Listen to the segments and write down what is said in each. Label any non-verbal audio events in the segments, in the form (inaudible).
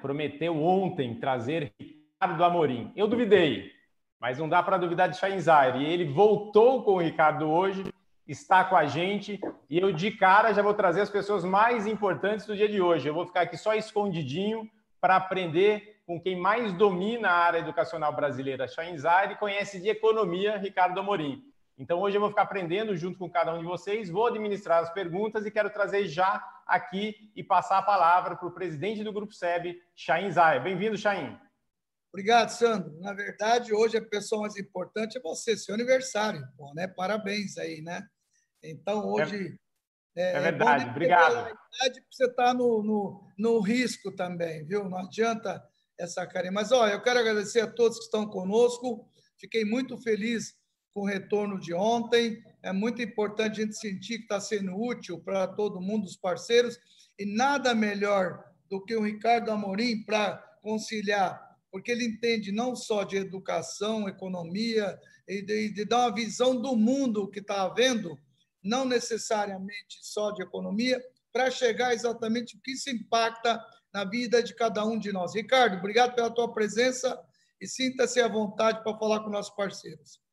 prometeu ontem trazer Ricardo Amorim. Eu duvidei, mas não dá para duvidar de Chainzaire. E ele voltou com o Ricardo hoje, está com a gente, e eu de cara já vou trazer as pessoas mais importantes do dia de hoje. Eu vou ficar aqui só escondidinho para aprender com quem mais domina a área educacional brasileira, Chainzaire, e conhece de economia, Ricardo Amorim. Então, hoje eu vou ficar aprendendo junto com cada um de vocês, vou administrar as perguntas e quero trazer já aqui e passar a palavra para o presidente do Grupo SEB, Chain Zaya. Bem-vindo, Chain. Obrigado, Sandro. Na verdade, hoje a pessoa mais importante é você, seu aniversário. Bom, né? Parabéns aí, né? Então, hoje. É, é, é verdade, é obrigado. Você está no, no, no risco também, viu? Não adianta essa carinha. Mas, olha, eu quero agradecer a todos que estão conosco. Fiquei muito feliz com o retorno de ontem. É muito importante a gente sentir que está sendo útil para todo mundo, os parceiros, e nada melhor do que o Ricardo Amorim para conciliar, porque ele entende não só de educação, economia, e de, de dar uma visão do mundo que está havendo, não necessariamente só de economia, para chegar exatamente o que se impacta na vida de cada um de nós. Ricardo, obrigado pela tua presença e sinta-se à vontade para falar com nossos parceiros.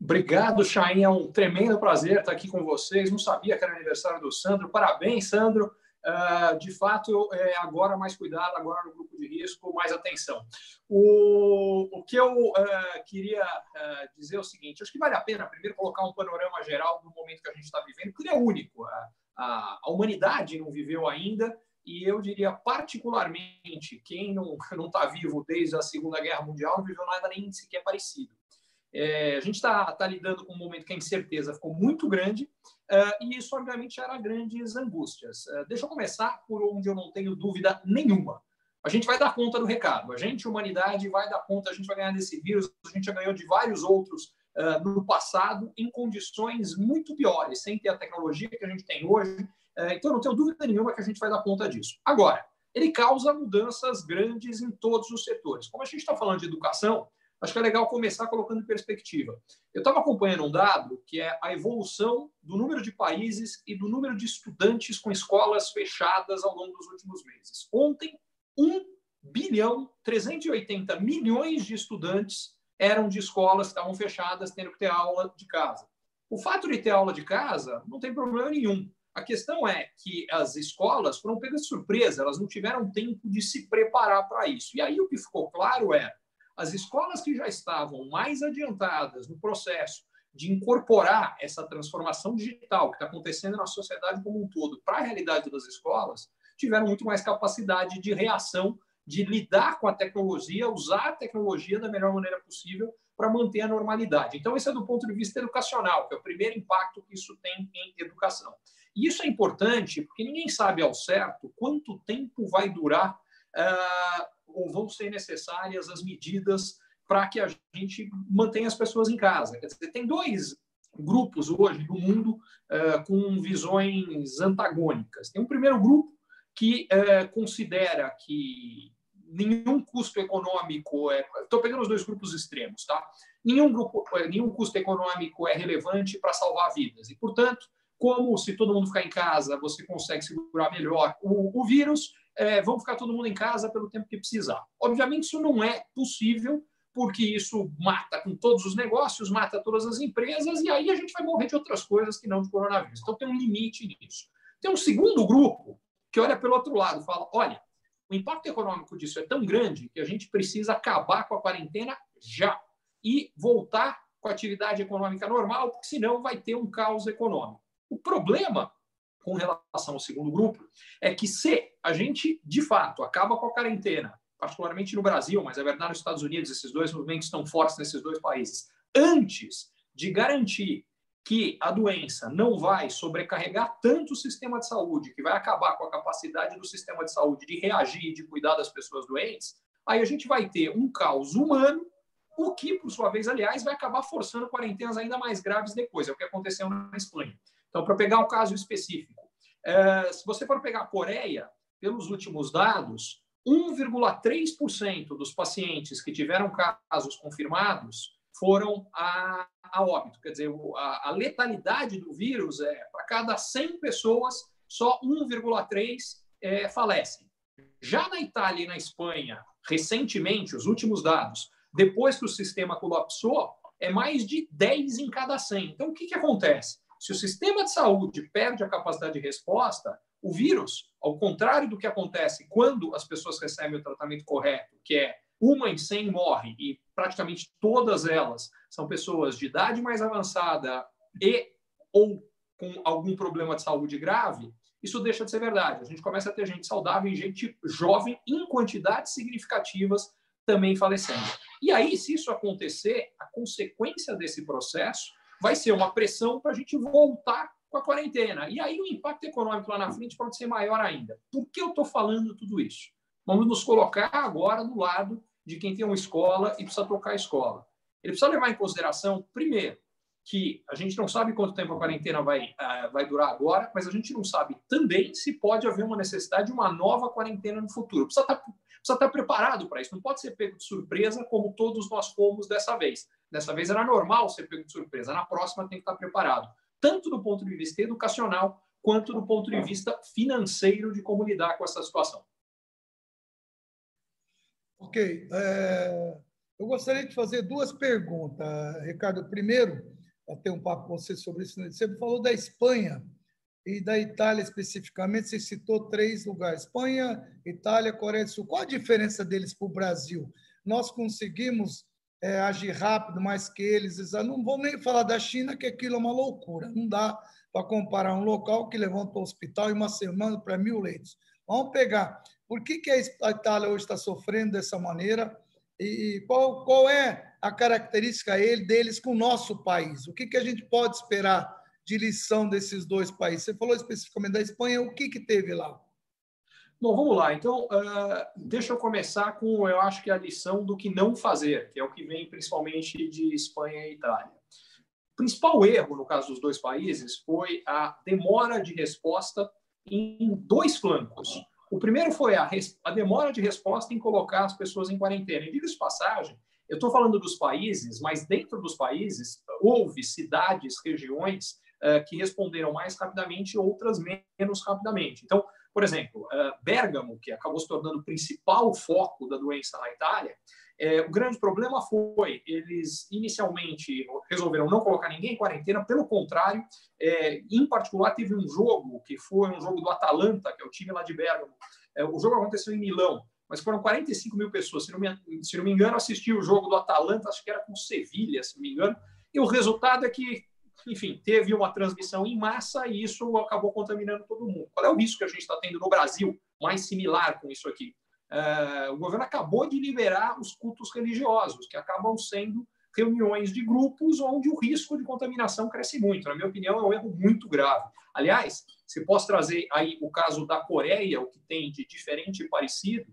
Obrigado, Chain. É um tremendo prazer estar aqui com vocês. Não sabia que era aniversário do Sandro. Parabéns, Sandro. Uh, de fato, é, agora mais cuidado, agora no grupo de risco, mais atenção. O, o que eu uh, queria uh, dizer é o seguinte: acho que vale a pena primeiro colocar um panorama geral do momento que a gente está vivendo, porque ele é único. A, a, a, humanidade não viveu ainda, e eu diria, particularmente, quem não (laughs) está vivo desde a Segunda Guerra Mundial não viveu nada nem sequer parecido. É, a gente está tá lidando com um momento que a incerteza ficou muito grande uh, e isso, obviamente, gera grandes angústias. Uh, deixa eu começar por onde eu não tenho dúvida nenhuma. A gente vai dar conta do recado. A gente, humanidade, vai dar conta. A gente vai ganhar desse vírus. A gente já ganhou de vários outros uh, no passado em condições muito piores, sem ter a tecnologia que a gente tem hoje. então, não tenho dúvida nenhuma que a gente vai dar conta disso. Agora, ele causa mudanças grandes em todos os setores. Como a gente está falando de educação, acho que é legal começar colocando em perspectiva. Eu estava acompanhando um dado que é a evolução do número de países e do número de estudantes com escolas fechadas ao longo dos últimos meses. Ontem, 1 bilhão 380 milhões de estudantes eram de escolas que estavam fechadas, tendo que ter aula de casa. O fato de ter aula de casa não tem problema nenhum. A questão é que as escolas foram pegas de surpresa, elas não tiveram tempo de se preparar para isso. E aí o que ficou claro é as escolas que já estavam mais adiantadas no processo de incorporar essa transformação digital que está acontecendo na sociedade como um todo para a realidade das escolas, tiveram muito mais capacidade de reação, de lidar com a tecnologia, usar a tecnologia da melhor maneira possível para manter a normalidade. Então, esse é do ponto de vista educacional, que é o primeiro impacto que isso tem em educação. E isso é importante porque ninguém sabe ao certo quanto tempo vai durar uh, ou vão ser necessárias as medidas para que a gente mantenha as pessoas em casa. Dizer, tem dois grupos hoje no mundo uh, com visões antagônicas. Tem um primeiro grupo que uh, considera que nenhum custo econômico é. Estou pegando os dois grupos extremos, tá? Nenhum grupo, eh, nenhum custo econômico é relevante para salvar vidas e, portanto, como se todo mundo ficar em casa, você consegue segurar melhor o, o vírus, é, vamos ficar todo mundo em casa pelo tempo que precisar. Obviamente, isso não é possível, porque isso mata com todos os negócios, mata todas as empresas, e aí a gente vai morrer de outras coisas que não de coronavírus. Então, tem um limite nisso. Tem um segundo grupo que olha pelo outro lado, fala: olha, o impacto econômico disso é tão grande que a gente precisa acabar com a quarentena já e voltar com a atividade econômica normal, porque senão vai ter um caos econômico. O problema com relação ao segundo grupo é que se a gente, de fato, acaba com a quarentena, particularmente no Brasil, mas é verdade nos Estados Unidos, esses dois movimentos estão fortes nesses dois países, antes de garantir que a doença não vai sobrecarregar tanto o sistema de saúde, que vai acabar com a capacidade do sistema de saúde de reagir de cuidar das pessoas doentes, aí a gente vai ter um caos humano, o que, por sua vez, aliás, vai acabar forçando quarentenas ainda mais graves depois. É o que aconteceu na Espanha. Então, para pegar um caso específico, é, se você for pegar a Coreia, pelos últimos dados, 1,3% dos pacientes que tiveram casos confirmados foram a, a óbito. Quer dizer, a, a letalidade do vírus é para cada 100 pessoas, só 1,3 é, falecem. Já na Itália e na Espanha, recentemente, os últimos dados, depois que o sistema colapsou, é mais de 10 em cada 100. Então, o que, que acontece? Se o sistema de saúde perde a capacidade de resposta, o vírus, ao contrário do que acontece quando as pessoas recebem o tratamento correto, que é uma em 100 morre e praticamente todas elas são pessoas de idade mais avançada e ou com algum problema de saúde grave, isso deixa de ser verdade. A gente começa a ter gente saudável e gente jovem em quantidades significativas também falecendo. E aí, se isso acontecer, a consequência desse processo vai ser uma pressão para a gente voltar com a quarentena. E aí o impacto econômico lá na frente pode ser maior ainda. Por que eu estou falando tudo isso? Vamos nos colocar agora do lado de quem tem uma escola e precisa tocar a escola. Ele precisa levar em consideração, primeiro, que a gente não sabe quanto tempo a quarentena vai, uh, vai durar agora, mas a gente não sabe também se pode haver uma necessidade de uma nova quarentena no futuro. Precisa estar, tá, precisa estar tá preparado para isso, não pode ser pego de surpresa como todos nós fomos dessa vez. Dessa vez era normal ser pego de surpresa, na próxima tem que estar preparado tanto do ponto de vista educacional quanto do ponto de vista financeiro de como lidar com essa situação. Ok. É, eu gostaria de fazer duas perguntas, Ricardo. Primeiro, ter um papo com você sobre isso, você falou da Espanha e da Itália especificamente, você citou três lugares: Espanha, Itália, Coreia do Sul. Qual a diferença deles para o Brasil? Nós conseguimos é, agir rápido mais que eles. Não vou nem falar da China, que aquilo é uma loucura. Não dá para comparar um local que levanta o hospital em uma semana para mil leitos. Vamos pegar. Por que, que a Itália hoje está sofrendo dessa maneira? E qual, qual é a característica deles com o nosso país? O que, que a gente pode esperar de lição desses dois países? Você falou especificamente da Espanha, o que, que teve lá? Bom, vamos lá. Então, uh, deixa eu começar com, eu acho que a lição do que não fazer, que é o que vem principalmente de Espanha e Itália. O principal erro, no caso dos dois países, foi a demora de resposta em dois flancos. O primeiro foi a, a demora de resposta em colocar as pessoas em quarentena. E diga-se passagem, eu estou falando dos países, mas dentro dos países houve cidades, regiões uh, que responderam mais rapidamente, outras menos rapidamente. Então, por exemplo, uh, Bergamo, que acabou se tornando o principal foco da doença na Itália, é, o grande problema foi eles inicialmente resolveram não colocar ninguém em quarentena, pelo contrário, é, em particular teve um jogo que foi um jogo do Atalanta, que é o time lá de Bergamo. O jogo aconteceu em Milão, mas foram 45 mil pessoas. Se não, me, se não me engano, assisti o jogo do Atalanta, acho que era com Sevilha, se não me engano. E o resultado é que enfim, teve uma transmissão em massa e isso acabou contaminando todo mundo. Qual é o risco que a gente está tendo no Brasil, mais similar com isso aqui? Uh, o governo acabou de liberar os cultos religiosos, que acabam sendo reuniões de grupos onde o risco de contaminação cresce muito. Na minha opinião, é um erro muito grave. Aliás, se posso trazer aí o caso da Coreia, o que tem de diferente e parecido,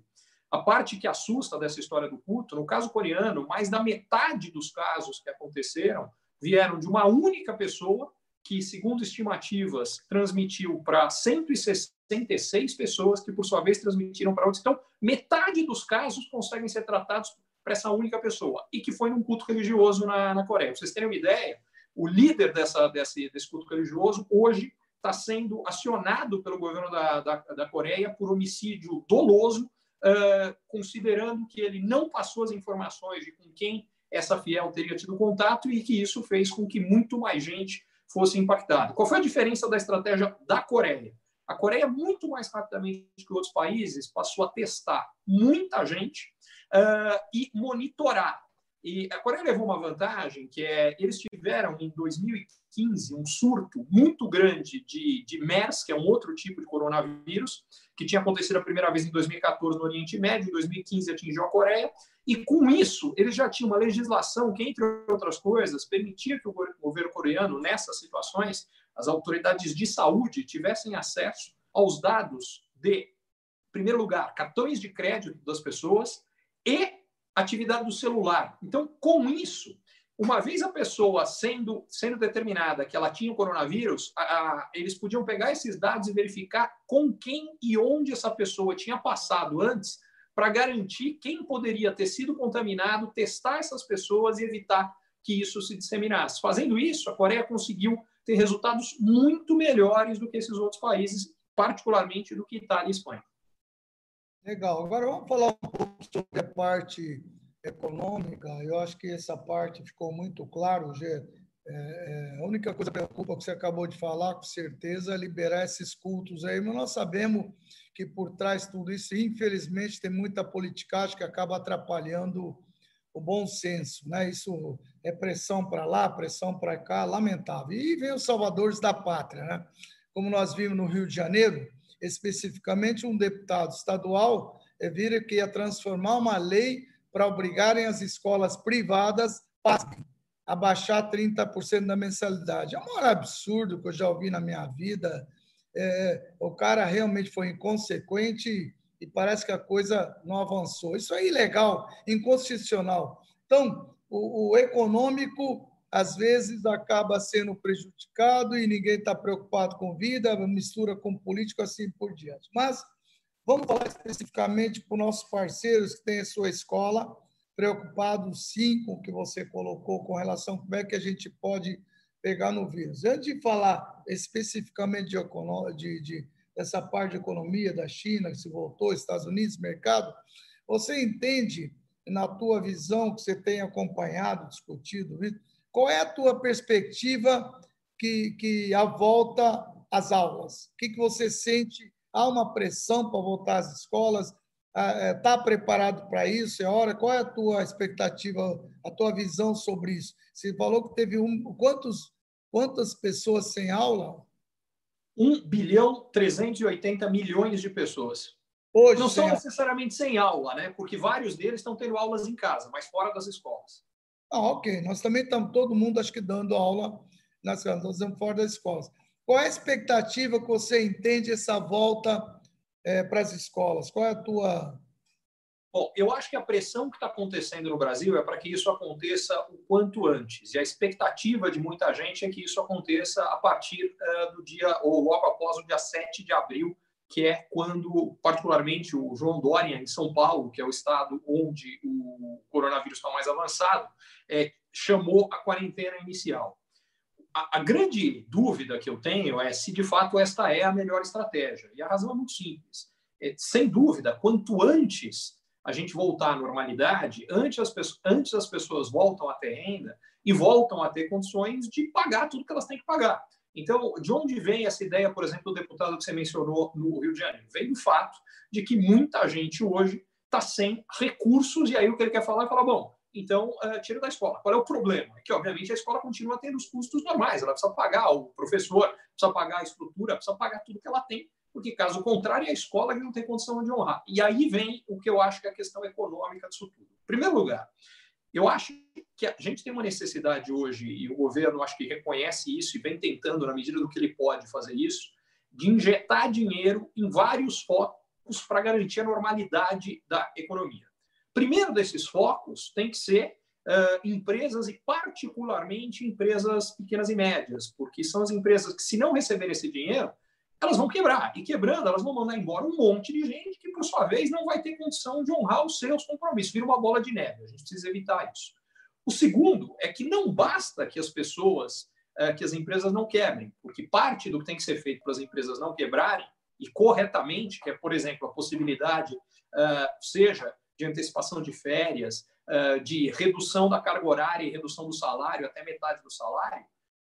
a parte que assusta dessa história do culto, no caso coreano, mais da metade dos casos que aconteceram vieram de uma única pessoa que, segundo estimativas, transmitiu para 166 pessoas, que por sua vez transmitiram para outros. Então, metade dos casos conseguem ser tratados para essa única pessoa, e que foi num culto religioso na, na Coreia. Para vocês terem uma ideia, o líder dessa, desse, desse culto religioso hoje está sendo acionado pelo governo da, da, da Coreia por homicídio doloso, uh, considerando que ele não passou as informações de com quem essa fiel teria tido contato e que isso fez com que muito mais gente fosse impactada. Qual foi a diferença da estratégia da Coreia? A Coreia, muito mais rapidamente que outros países, passou a testar muita gente uh, e monitorar. E a Coreia levou uma vantagem, que é eles tiveram em 2015 um surto muito grande de, de MERS, que é um outro tipo de coronavírus, que tinha acontecido a primeira vez em 2014 no Oriente Médio, em 2015 atingiu a Coreia, e com isso eles já tinham uma legislação que, entre outras coisas, permitia que o governo coreano, nessas situações, as autoridades de saúde tivessem acesso aos dados de, em primeiro lugar, cartões de crédito das pessoas e atividade do celular. Então, com isso, uma vez a pessoa sendo, sendo determinada que ela tinha o coronavírus, a, a, eles podiam pegar esses dados e verificar com quem e onde essa pessoa tinha passado antes para garantir quem poderia ter sido contaminado, testar essas pessoas e evitar que isso se disseminasse. Fazendo isso, a Coreia conseguiu ter resultados muito melhores do que esses outros países, particularmente do que Itália e Espanha. Legal. Agora vamos falar um pouco sobre a parte econômica. Eu acho que essa parte ficou muito claro, Gê. É, é, a única coisa que preocupa que você acabou de falar, com certeza, é liberar esses cultos aí, mas nós sabemos que por trás de tudo isso, infelizmente, tem muita politicagem que acaba atrapalhando o bom senso, né? Isso é pressão para lá, pressão para cá, lamentável. E vem os salvadores da pátria, né? Como nós vimos no Rio de Janeiro, especificamente um deputado estadual é, vira que ia transformar uma lei para obrigarem as escolas privadas a baixar 30% da mensalidade. É o maior absurdo que eu já ouvi na minha vida. É, o cara realmente foi inconsequente e parece que a coisa não avançou. Isso é ilegal, inconstitucional. Então, o, o econômico às vezes acaba sendo prejudicado e ninguém está preocupado com vida, mistura com político assim por diante. Mas vamos falar especificamente para os nossos parceiros que têm a sua escola, preocupados sim com o que você colocou com relação a como é que a gente pode pegar no vírus. Antes de falar especificamente de, de, de dessa parte de economia da China, que se voltou, Estados Unidos, mercado, você entende, na tua visão, que você tem acompanhado, discutido, qual é a tua perspectiva que, que a volta às aulas? O que, que você sente? Há uma pressão para voltar às escolas? Está é, preparado para isso? É hora? Qual é a tua expectativa, a tua visão sobre isso? Você falou que teve um. Quantos, quantas pessoas sem aula? 1 bilhão 380 milhões de pessoas. Hoje, não são necessariamente sem aula, né? Porque vários deles estão tendo aulas em casa, mas fora das escolas. Ah, ok. Nós também estamos todo mundo, acho que, dando aula nas casas, nós estamos fora das escolas. Qual é a expectativa que você entende essa volta é, para as escolas? Qual é a tua. Bom, eu acho que a pressão que está acontecendo no Brasil é para que isso aconteça o quanto antes. E a expectativa de muita gente é que isso aconteça a partir uh, do dia, ou logo após o dia 7 de abril, que é quando, particularmente, o João Dória, em São Paulo, que é o estado onde o coronavírus está mais avançado, é, chamou a quarentena inicial. A, grande dúvida que eu tenho é se, de fato, esta é a melhor estratégia. E a razão é muito simples. É, sem dúvida, quanto antes a gente voltar à normalidade, antes as, pessoas, antes as pessoas voltam a ter renda e voltam a ter condições de pagar tudo que elas têm que pagar. Então, de onde vem essa ideia, por exemplo, do deputado que você mencionou no Rio de Janeiro? Vem do fato de que muita gente hoje está sem recursos, e aí o que ele quer falar é falar, bom, então uh, tira da escola. Qual é o problema? É que, obviamente, a escola continua tendo os custos normais, ela precisa pagar o professor, precisa pagar a estrutura, precisa pagar tudo que ela tem, porque, caso contrário, é a escola que não tem condição de honrar. E aí vem o que eu acho que é a questão econômica disso tudo. Em primeiro lugar, eu acho que a gente tem uma necessidade hoje, e o governo acho que reconhece isso e vem tentando, na medida do que ele pode fazer isso, de injetar dinheiro em vários focos para garantir a normalidade da economia. Primeiro desses focos tem que ser uh, empresas e, particularmente, empresas pequenas e médias, porque são as empresas que, se não receberem esse dinheiro, elas vão quebrar. E quebrando, elas vão mandar embora um monte de gente que, por sua vez, não vai ter condição de honrar os seus compromissos. Vira uma bola de neve. A gente precisa evitar isso. O segundo é que não basta que as pessoas, que as empresas não quebrem, porque parte do que tem que ser feito para as empresas não quebrarem, e corretamente, que é, por exemplo, a possibilidade, é, seja de antecipação de férias, é, de redução da carga horária e redução do salário até metade do salário,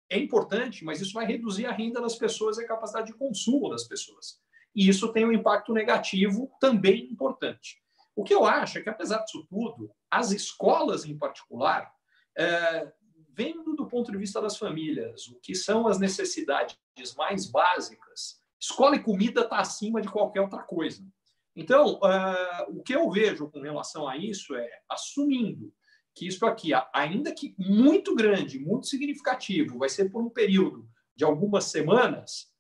é importante, mas isso vai reduzir a renda das pessoas e a capacidade de consumo das pessoas. E isso tem um impacto negativo também importante. O que eu acho é que, apesar disso tudo, as escolas em particular, é, vendo do ponto de vista das famílias o que são as necessidades mais básicas, escola e comida está acima de qualquer outra coisa. Então, uh, o que eu vejo com relação a isso é, assumindo que isso aqui, ainda que muito grande, muito significativo, vai ser por um período de algumas semanas,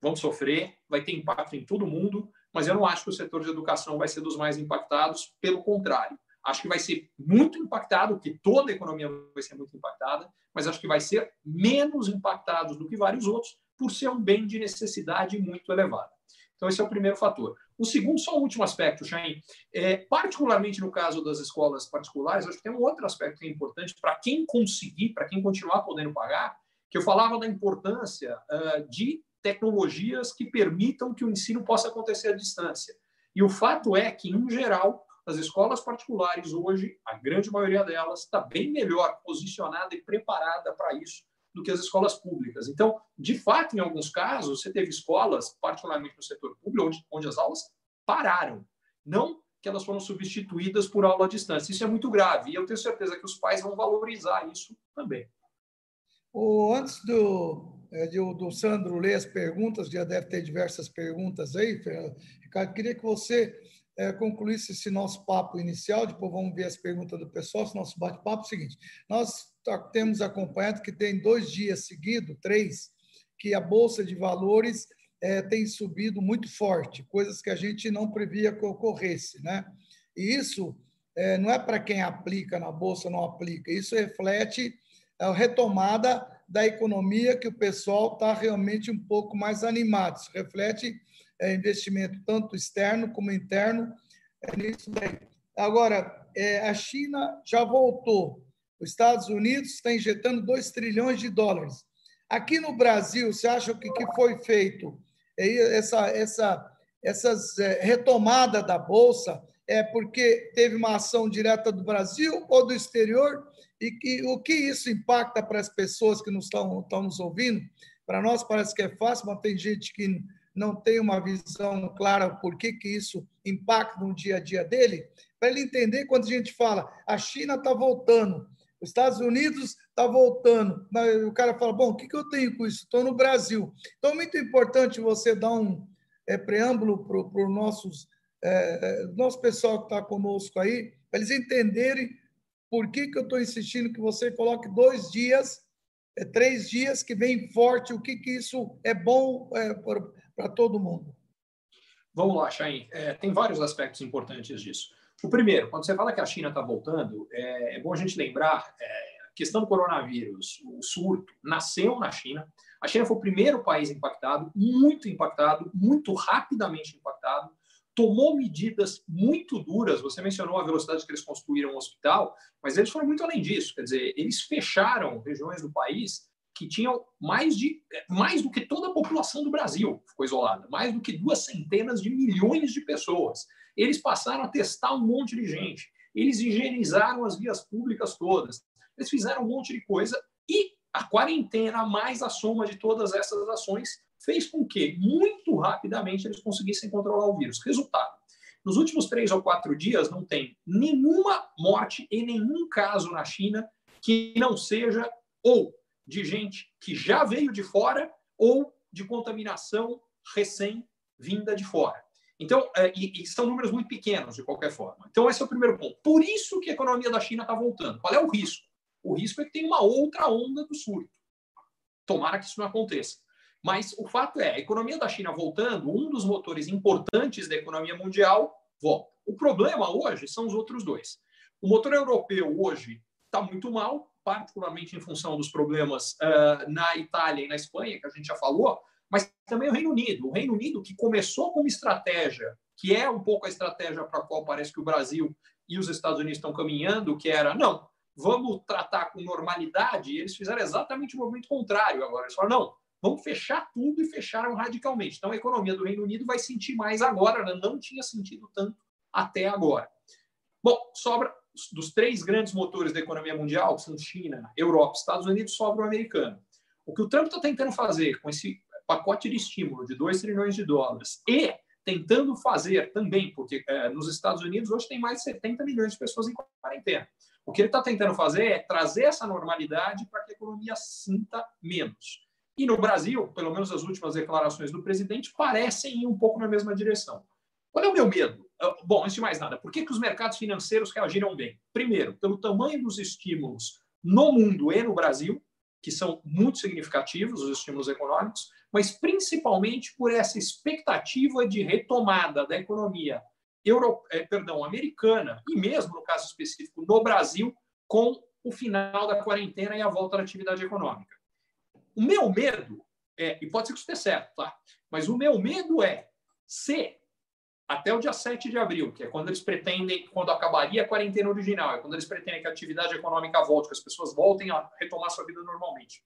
vão sofrer, vai ter impacto em todo mundo, mas eu não acho que o setor de educação vai ser dos mais impactados, pelo contrário. Acho que vai ser muito impactado, que toda a economia vai ser muito impactada, mas acho que vai ser menos impactados do que vários outros, por ser um bem de necessidade muito elevado. Então, esse é o primeiro fator. O segundo, só um último aspecto, Chain, é, particularmente no caso das escolas particulares, acho que tem um outro aspecto que é importante para quem conseguir, para quem continuar podendo pagar, que eu falava da importância uh, de tecnologias que permitam que o ensino possa acontecer à distância. E o fato é que, em geral, as escolas particulares hoje, a grande maioria delas, está bem melhor posicionada e preparada para isso do que as escolas públicas. Então, de fato, em alguns casos, você teve escolas, particularmente no setor público, onde, onde as aulas pararam. Não que elas foram substituídas por aula à distância. Isso é muito grave e eu tenho certeza que os pais vão valorizar isso também. O, antes do, é, do Sandro ler as perguntas, já deve ter diversas perguntas aí, Ricardo, queria que você é, concluísse esse nosso papo inicial, depois vamos ver as perguntas do pessoal, esse nosso bate-papo é o seguinte, nós temos acompanhado que tem dois dias seguidos, três, que a Bolsa de Valores é, tem subido muito forte, coisas que a gente não previa que ocorresse. Né? E isso é, não é para quem aplica na Bolsa, não aplica, isso reflete a retomada da economia que o pessoal está realmente um pouco mais animado. Isso reflete é, investimento tanto externo como interno é, nisso daí. Agora, é, a China já voltou. Os Estados Unidos está injetando 2 trilhões de dólares. Aqui no Brasil, você acha que que foi feito essa, essa, essas é, retomada da Bolsa é porque teve uma ação direta do Brasil ou do exterior? E que, o que isso impacta para as pessoas que nos estão, estão nos ouvindo? Para nós parece que é fácil, mas tem gente que não tem uma visão clara por que, que isso impacta no dia a dia dele, para ele entender quando a gente fala a China está voltando, os Estados Unidos está voltando, o cara fala, bom, o que, que eu tenho com isso? Estou no Brasil. Então, é muito importante você dar um é, preâmbulo para os nossos é, nosso pessoal que está conosco aí, para eles entenderem por que, que eu estou insistindo que você coloque dois dias, é, três dias que vem forte, o que, que isso é bom é, para todo mundo. Vamos lá, Chain. É, tem vários aspectos importantes disso. O primeiro, quando você fala que a China está voltando, é, é, bom a gente lembrar é, a questão do coronavírus, o surto, nasceu na China. A China foi o primeiro país impactado, muito impactado, muito rapidamente impactado, tomou medidas muito duras. Você mencionou a velocidade que eles construíram o hospital, mas eles foram muito além disso. Quer dizer, eles fecharam regiões do país que tinham mais de mais do que toda a população do Brasil ficou isolada, mais do que duas centenas de milhões de pessoas. Eles passaram a testar um monte de gente, eles higienizaram as vias públicas todas, eles fizeram um monte de coisa e a quarentena mais a soma de todas essas ações fez com que muito rapidamente eles conseguissem controlar o vírus. Resultado: nos últimos três ou quatro dias não tem nenhuma morte e nenhum caso na China que não seja ou de gente que já veio de fora ou de contaminação recém-vinda de fora. Então, é, e, e, são números muito pequenos, de qualquer forma. Então, esse é o primeiro ponto. Por isso que a economia da China está voltando. Qual é o risco? O risco é que tem uma outra onda do surto. Tomara que isso não aconteça. Mas o fato é, a economia da China voltando, um dos motores importantes da economia mundial volta. O problema hoje são os outros dois. O motor europeu hoje está muito mal, particularmente em função dos problemas uh, na Itália e na Espanha, que a gente já falou, mas também o Reino Unido. O Reino Unido, que começou com uma estratégia, que é um pouco a estratégia para a qual parece que o Brasil e os Estados Unidos estão caminhando, que era, não, vamos tratar com normalidade, e eles fizeram exatamente o movimento contrário agora. Eles falaram, não, vamos fechar tudo e fecharam radicalmente. Então, a economia do Reino Unido vai sentir mais agora, né? não tinha sentido tanto até agora. Bom, sobra dos três grandes motores da economia mundial, que são China, Europa, Estados Unidos, sobra o americano. O que o Trump está tentando fazer com esse pacote de estímulo de 2 trilhões de dólares e tentando fazer também, porque é, nos Estados Unidos hoje tem mais de 70 milhões de pessoas em quarentena. O que ele está tentando fazer é trazer essa normalidade para que a economia sinta menos. E no Brasil, pelo menos as últimas declarações do presidente parecem ir um pouco na mesma direção. Qual é o meu medo? Ah, bom, antes de mais nada, por que, que os mercados financeiros reagiram bem? Primeiro, pelo tamanho dos estímulos no mundo e no Brasil, que são muito significativos, os estímulos econômicos, mas principalmente por essa expectativa de retomada da economia euro, eh, perdão, americana e mesmo no caso específico no Brasil com o final da quarentena e a volta da atividade econômica. O meu medo é, e pode ser que isso esteja certo, tá? Mas o meu medo é se até o dia 7 de abril, que é quando eles pretendem, quando acabaria a quarentena original, é quando eles pretendem que a atividade econômica volte, que as pessoas voltem a retomar sua vida normalmente.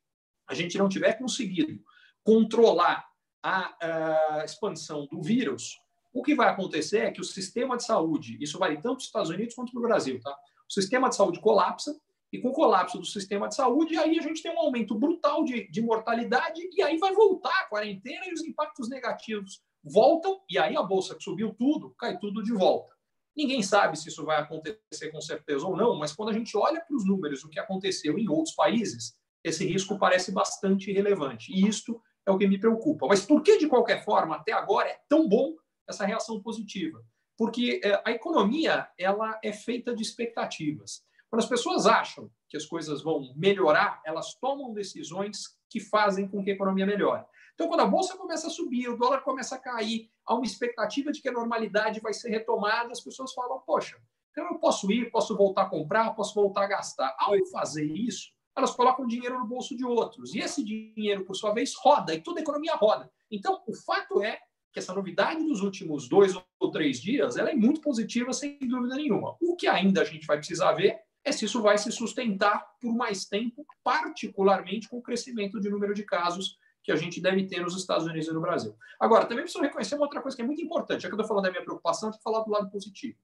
A gente não tiver conseguido controlar a, a expansão do vírus, O que vai acontecer é que o sistema de saúde, isso vale tanto nos Estados Unidos quanto no Brasil, tá? O sistema de saúde colapsa, e com o colapso do sistema de saúde, aí a gente tem um aumento brutal de, de mortalidade, e aí vai voltar a quarentena e os impactos negativos voltam, e aí a bolsa que subiu tudo, cai tudo de volta. Ninguém sabe se isso vai acontecer com certeza ou não, mas quando a gente olha para os números do que aconteceu em outros países, esse risco parece bastante relevante. E isto é o que me preocupa. Mas por que, de qualquer forma, até agora é tão bom essa reação positiva? Porque é, a economia ela é feita de expectativas. Quando as pessoas acham que as coisas vão melhorar, elas tomam decisões que fazem com que a economia melhore. Então, quando a bolsa começa a subir, o dólar começa a cair, há uma expectativa de que a normalidade vai ser retomada, as pessoas falam: poxa, então eu posso ir, posso voltar a comprar, posso voltar a gastar. Ao fazer isso, elas colocam dinheiro no bolso de outros. E esse dinheiro, por sua vez, roda, e toda a economia roda. Então, o fato é que essa novidade dos últimos dois ou três dias ela é muito positiva, sem dúvida nenhuma. O que ainda a gente vai precisar ver é se isso vai se sustentar por mais tempo, particularmente com o crescimento de número de casos que a gente deve ter nos Estados Unidos e no Brasil. Agora, também preciso reconhecer uma outra coisa que é muito importante, já que eu estou falando da minha preocupação, de falar do lado positivo.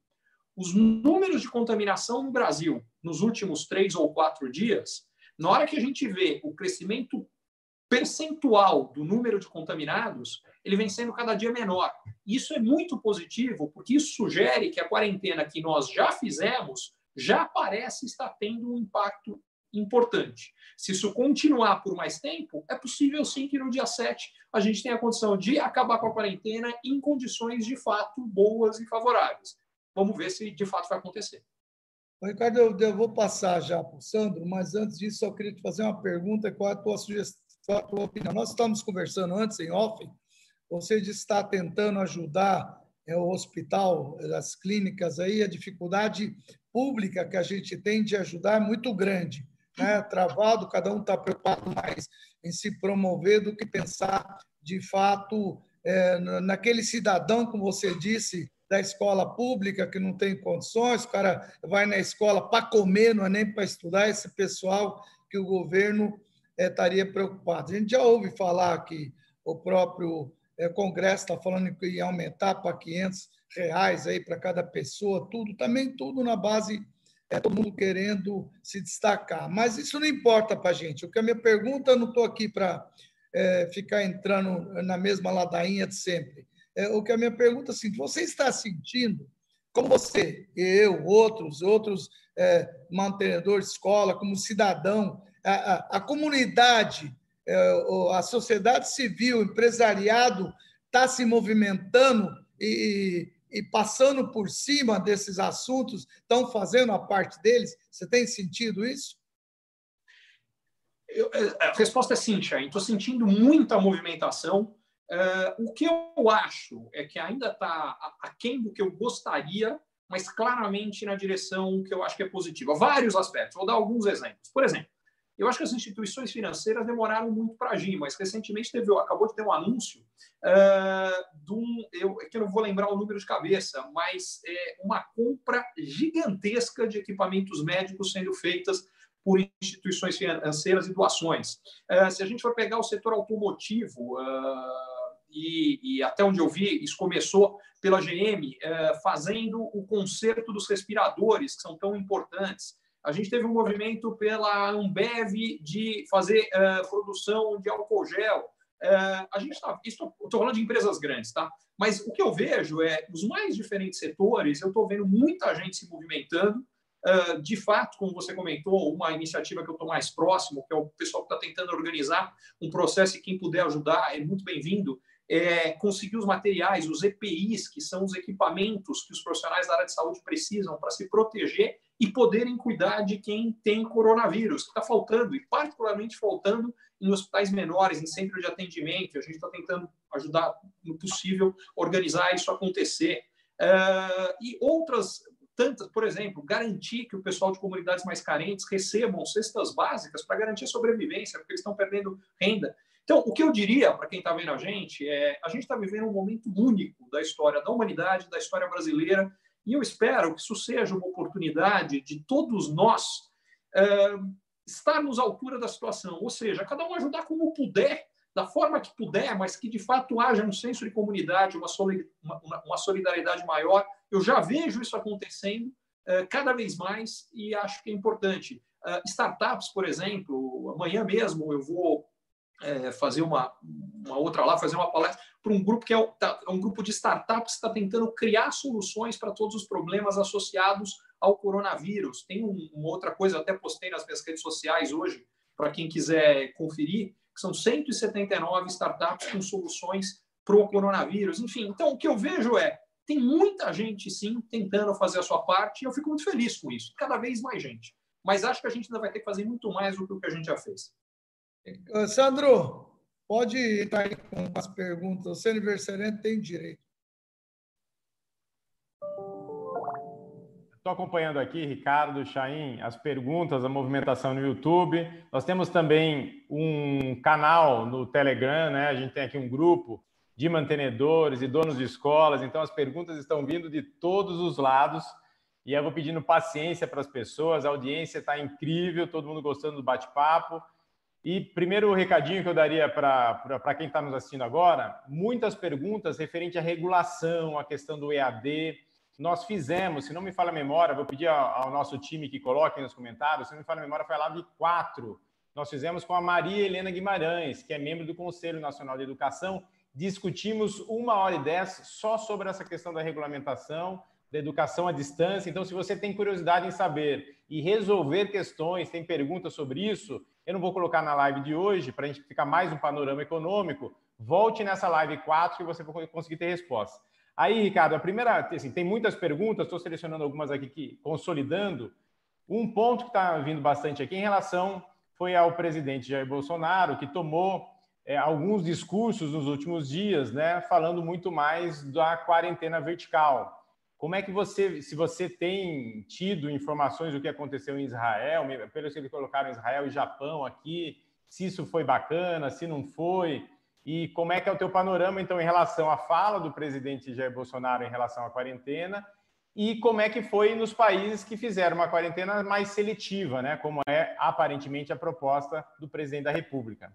Os números de contaminação no Brasil nos últimos três ou quatro dias, na hora que a gente vê o crescimento percentual do número de contaminados, ele vem sendo cada dia menor. Isso é muito positivo, porque isso sugere que a quarentena que nós já fizemos já parece estar tendo um impacto importante. Se isso continuar por mais tempo, é possível sim que no dia 7 a gente tenha a condição de acabar com a quarentena em condições de fato boas e favoráveis. Vamos ver se de fato vai acontecer. Ricardo, eu, eu vou passar já para o Sandro, mas antes disso, eu queria te fazer uma pergunta: qual é a tua sugestão, a tua opinião? Nós estamos conversando antes, em off, você está tentando ajudar é, o hospital, as clínicas aí, a dificuldade pública que a gente tem de ajudar é muito grande. Né? Travado, cada um está preocupado mais em se promover do que pensar, de fato, é, naquele cidadão, como você disse, da escola pública que não tem condições, o cara vai na escola para comer, não é nem para estudar, esse pessoal que o governo é, estaria preocupado. A gente já ouve falar que o próprio é, Congresso está falando que ia aumentar para 500 reais aí para cada pessoa, tudo, também tudo na base, é todo mundo querendo se destacar. Mas isso não importa para a gente. O que a minha pergunta, eu não estou aqui para é, ficar entrando na mesma ladainha de sempre. É, o que a minha pergunta é assim, você está sentindo, como você, eu, outros, outros é, mantenedores de escola, como cidadão, a, a, a comunidade, é, a sociedade civil, empresariado, está se movimentando e, e passando por cima desses assuntos, estão fazendo a parte deles? Você tem sentido isso? Eu, é, a resposta é sim, Chain. Estou sentindo muita movimentação. Uh, o que eu acho é que ainda está aquém do que eu gostaria, mas claramente na direção que eu acho que é positiva. Vários aspectos. Vou dar alguns exemplos. Por exemplo, eu acho que as instituições financeiras demoraram muito para agir, mas recentemente teve, acabou de ter um anúncio uh, de um, eu, que eu não vou lembrar o número de cabeça, mas é uma compra gigantesca de equipamentos médicos sendo feitas por instituições financeiras e doações. Uh, se a gente for pegar o setor automotivo, uh, e, e, até onde eu vi, isso começou pela GM, fazendo o conserto dos respiradores, que são tão importantes. A gente teve um movimento pela Ambev de fazer uh, produção de álcool gel. Uh, a gente está. Estou falando de empresas grandes, tá? Mas o que eu vejo é os mais diferentes setores. Eu estou vendo muita gente se movimentando. Uh, de fato, como você comentou, uma iniciativa que eu estou mais próximo, que é o pessoal que está tentando organizar um processo e quem puder ajudar é muito bem-vindo é, conseguir os materiais, os EPIs, que são os equipamentos que os profissionais da área de saúde precisam para se proteger e poderem cuidar de quem tem coronavírus, que está faltando, e particularmente faltando em hospitais menores, em centro de atendimento. A gente está tentando ajudar no possível organizar isso acontecer. Uh, e outras tantas, por exemplo, garantir que o pessoal de comunidades mais carentes recebam cestas básicas para garantir a sobrevivência, porque eles estão perdendo renda. Então, o que eu diria para quem está vendo a gente é: a gente está vivendo um momento único da história da humanidade, da história brasileira, e eu espero que isso seja uma oportunidade de todos nós uh, estarmos à altura da situação, ou seja, cada um ajudar como puder da forma que puder, mas que de fato haja um senso de comunidade, uma, uma solidariedade maior. Eu já vejo isso acontecendo uh, cada vez mais e acho que é importante. Uh, startups, por exemplo, amanhã mesmo eu vou fazer uma, uma outra lá, fazer uma palestra para um grupo que é, tá, é um grupo de startups que está tentando criar soluções para todos os problemas associados ao coronavírus. Tem um, uma outra coisa, até postei nas minhas redes sociais hoje, para quem quiser conferir, que são 179 startups com soluções para o coronavírus. Enfim, então o que eu vejo é tem muita gente sim tentando fazer a sua parte e eu fico muito feliz com isso. Cada vez mais gente. Mas acho que a gente ainda vai ter que fazer muito mais do que o que a gente já fez. Sandro, pode estar aí com as perguntas. O seu aniversariante tem direito. Estou acompanhando aqui, Ricardo, Chaim, as perguntas, a movimentação no YouTube. Nós temos também um canal no Telegram, né? A gente tem aqui um grupo de mantenedores e donos de escolas, então as perguntas estão vindo de todos os lados. E eu vou pedindo paciência para as pessoas, a audiência está incrível, todo mundo gostando do bate-papo. E primeiro recadinho que eu daria para quem está nos assistindo agora, muitas perguntas referente à regulação, à questão do EAD. Nós fizemos, se não me falha a memória, vou pedir ao, nosso time que coloque nos comentários, se não me falha a memória, foi a live 4. Nós fizemos com a Maria Helena Guimarães, que é membro do Conselho Nacional de Educação. Discutimos uma hora e dez só sobre essa questão da regulamentação, da educação à distância. Então, se você tem curiosidade em saber e resolver questões, tem perguntas sobre isso, eu não vou colocar na live de hoje para a gente ficar mais um panorama econômico. Volte nessa live 4 que você vai conseguir ter resposta. Aí, Ricardo, a primeira, assim, tem muitas perguntas, estou selecionando algumas aqui, que, consolidando. Um ponto que está vindo bastante aqui em relação foi ao presidente Jair Bolsonaro, que tomou é, alguns discursos nos últimos dias, né, falando muito mais da quarentena vertical. Como é que você, se você tem tido informações do que aconteceu em Israel, pelo que eles colocaram Israel e Japão aqui, se isso foi bacana, se não foi, e como é que é o teu panorama, então, em relação à fala do presidente Jair Bolsonaro em relação à quarentena, e como é que foi nos países que fizeram uma quarentena mais seletiva, né? Como é aparentemente a proposta do presidente da República.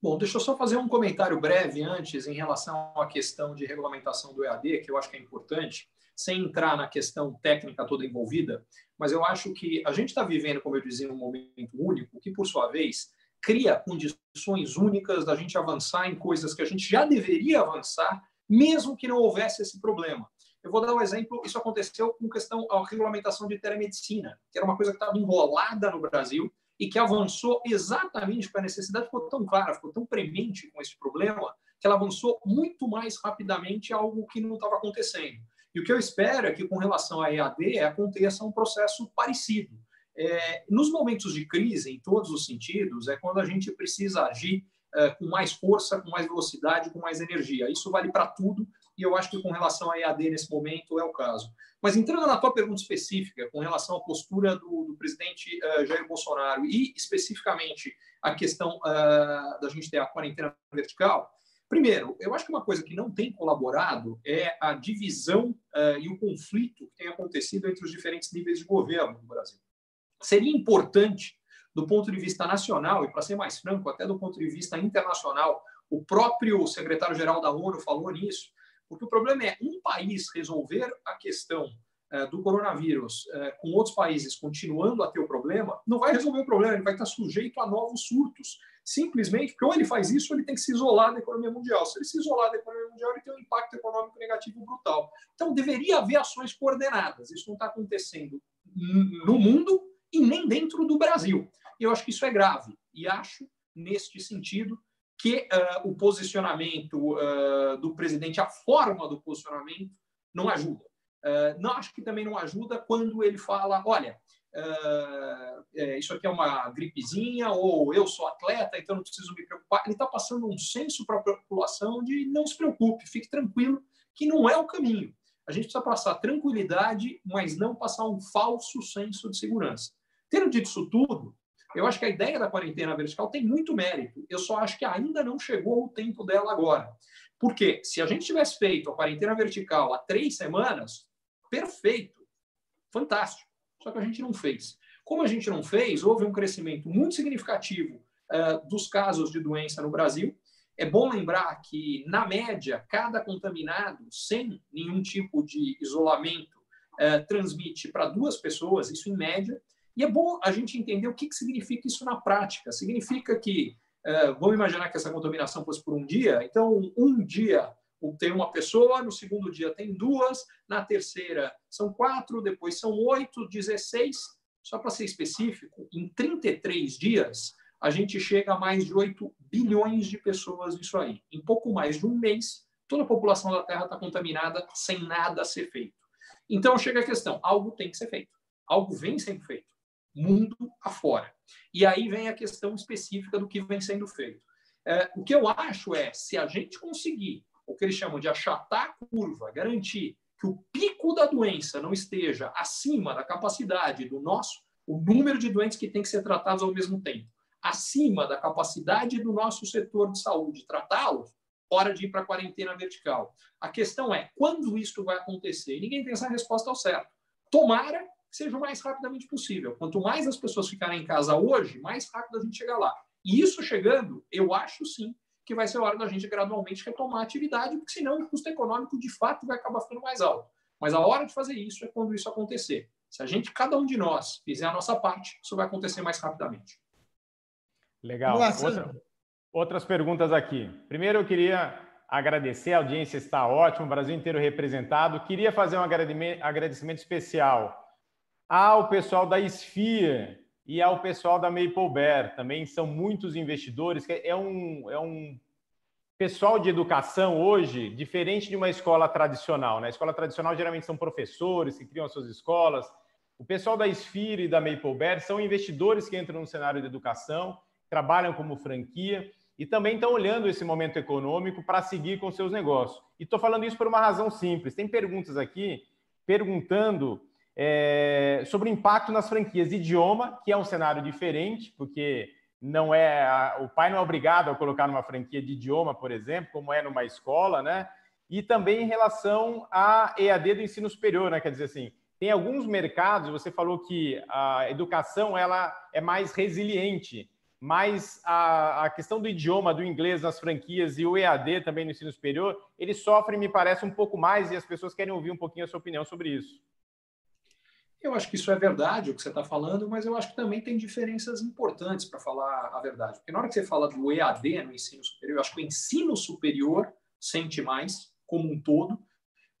Bom, deixa eu só fazer um comentário breve antes em relação à questão de regulamentação do EAD, que eu acho que é importante, sem entrar na questão técnica toda envolvida, mas eu acho que a gente está vivendo, como eu dizia, um momento único, que, por sua vez, cria condições únicas da gente avançar em coisas que a gente já deveria avançar, mesmo que não houvesse esse problema. Eu vou dar um exemplo, isso aconteceu com questão à regulamentação de telemedicina, que era uma coisa que estava enrolada no Brasil, e que avançou exatamente porque a necessidade ficou tão clara, ficou tão premente com esse problema, que ela avançou muito mais rapidamente algo que não estava acontecendo. E o que eu espero é que, com relação à EAD, aconteça um processo parecido. É, nos momentos de crise, em todos os sentidos, é quando a gente precisa agir é, com mais força, com mais velocidade, com mais energia. Isso vale para tudo, e eu acho que com relação à EAD nesse momento é o caso. Mas entrando na tua pergunta específica, com relação à postura do, do presidente uh, Jair Bolsonaro e especificamente a questão uh, da gente ter a quarentena vertical, primeiro, eu acho que uma coisa que não tem colaborado é a divisão uh, e o conflito que tem acontecido entre os diferentes níveis de governo no Brasil. Seria importante, do ponto de vista nacional, e para ser mais franco, até do ponto de vista internacional, o próprio secretário-geral da ONU falou nisso, porque o problema é um país resolver a questão eh, do coronavírus eh, com outros países continuando a ter o problema, não vai resolver o problema, ele vai estar sujeito a novos surtos. Simplesmente porque ou ele faz isso ou ele tem que se isolar da economia mundial. Se ele se isolar da economia mundial, ele tem um impacto econômico negativo brutal. Então, deveria haver ações coordenadas. Isso não está acontecendo no mundo e nem dentro do Brasil. Eu acho que isso é grave. E acho, neste sentido, que uh, o posicionamento uh, do presidente, a forma do posicionamento, não ajuda. Uh, não acho que também não ajuda quando ele fala, olha, é, isso aqui é uma gripezinha, ou eu sou atleta, então não preciso me preocupar. Ele está passando um senso para a população de não se preocupe, fique tranquilo, que não é o caminho. A gente precisa passar tranquilidade, mas não passar um falso senso de segurança. Tendo dito isso tudo, eu acho que a ideia da quarentena vertical tem muito mérito. Eu só acho que ainda não chegou o tempo dela agora. Porque se a gente tivesse feito a quarentena vertical há três semanas, perfeito, fantástico. Só que a gente não fez. Como a gente não fez, houve um crescimento muito significativo uh, dos casos de doença no Brasil. É bom lembrar que, na média, cada contaminado, sem nenhum tipo de isolamento, uh, transmite para duas pessoas, isso em média. E é bom a gente entender o que, que significa isso na prática. Significa que, uh, vamos imaginar que essa contaminação fosse por um dia, então, um dia tem uma pessoa, no segundo dia tem duas, na terceira são quatro, depois são oito, dezesseis. Só para ser específico, em 33 dias, a gente chega a mais de 8 bilhões de pessoas nisso aí. Em pouco mais de um mês, toda a população da Terra está contaminada sem nada ser feito. Então chega a questão: algo tem que ser feito. Algo vem sendo feito. Mundo afora. E aí vem a questão específica do que vem sendo feito. É, o que eu acho é, se a gente conseguir o que eles chamam de achatar a curva, garantir que o pico da doença não esteja acima da capacidade do nosso, o número de doentes que tem que ser tratados ao mesmo tempo, acima da capacidade do nosso setor de saúde tratá-los, hora de ir para a quarentena vertical. A questão é quando isso vai acontecer? E ninguém tem essa resposta ao certo. Tomara que seja o mais rapidamente possível. Quanto mais as pessoas ficarem em casa hoje, mais rápido a gente chega lá. E isso chegando, eu acho sim que vai ser a hora da gente gradualmente retomar a atividade, porque senão o custo econômico de fato vai acabar ficando mais alto. Mas a hora de fazer isso é quando isso acontecer. Se a gente, cada um de nós, fizer a nossa parte, isso vai acontecer mais rapidamente. Legal. Outra, outras perguntas aqui. Primeiro, eu queria agradecer, a audiência está ótima, o Brasil inteiro representado. Queria fazer um agradecimento especial ao pessoal da Esfia, e ao pessoal da Maple Bear. Também são muitos investidores. É um, é um pessoal de educação hoje diferente de uma escola tradicional. Na né? escola tradicional, geralmente são professores que criam as suas escolas. O pessoal da Sphere e da Maple Bear são investidores que entram no cenário de educação, trabalham como franquia e também estão olhando esse momento econômico para seguir com seus negócios. E estou falando isso por uma razão simples. Tem perguntas aqui perguntando é, sobre o impacto nas franquias. Idioma, que é um cenário diferente, porque não é a, o pai não é obrigado a colocar numa franquia de idioma, por exemplo, como é numa escola, né? E também em relação à EAD do ensino superior, né? Quer dizer assim, tem alguns mercados, você falou que a educação ela é mais resiliente, mas a, a questão do idioma, do inglês nas franquias e o EAD também no ensino superior, eles sofrem, me parece, um pouco mais e as pessoas querem ouvir um pouquinho a sua opinião sobre isso. Eu acho que isso é verdade, o que você está falando, mas eu acho que também tem diferenças importantes para falar a verdade. Porque na hora que você fala do EAD no ensino superior, eu acho que o ensino superior sente mais, como um todo.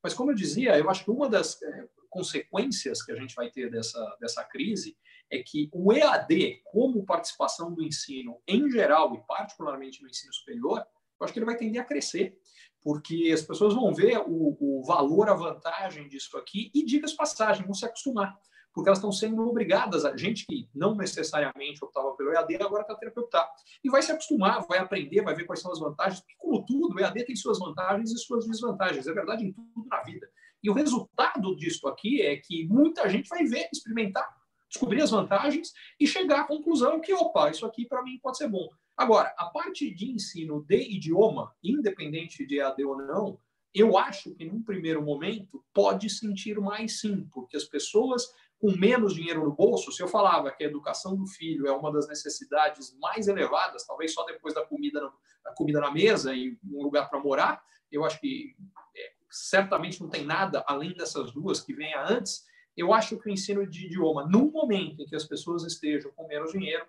Mas, como eu dizia, eu acho que uma das é, consequências que a gente vai ter dessa, dessa crise é que o EAD, como participação do ensino em geral e particularmente no ensino superior, eu acho que ele vai tender a crescer porque as pessoas vão ver o, o valor, a vantagem disso aqui e, diga-se passagem, vão se acostumar, porque elas estão sendo obrigadas, a gente que não necessariamente optava pelo EAD, agora está tendo que optar. E vai se acostumar, vai aprender, vai ver quais são as vantagens, porque, como tudo, o EAD tem suas vantagens e suas desvantagens, é verdade em tudo na vida. E o resultado disso aqui é que muita gente vai ver, experimentar, descobrir as vantagens e chegar à conclusão que, opa, isso aqui para mim pode ser bom. Agora, a parte de ensino de idioma, independente de EAD ou não, eu acho que num primeiro momento pode sentir mais sim, porque as pessoas com menos dinheiro no bolso, se eu falava que a educação do filho é uma das necessidades mais elevadas, talvez só depois da comida, da comida na mesa e um lugar para morar, eu acho que é, certamente não tem nada além dessas duas que venha antes. Eu acho que o ensino de idioma, num momento em que as pessoas estejam com menos dinheiro,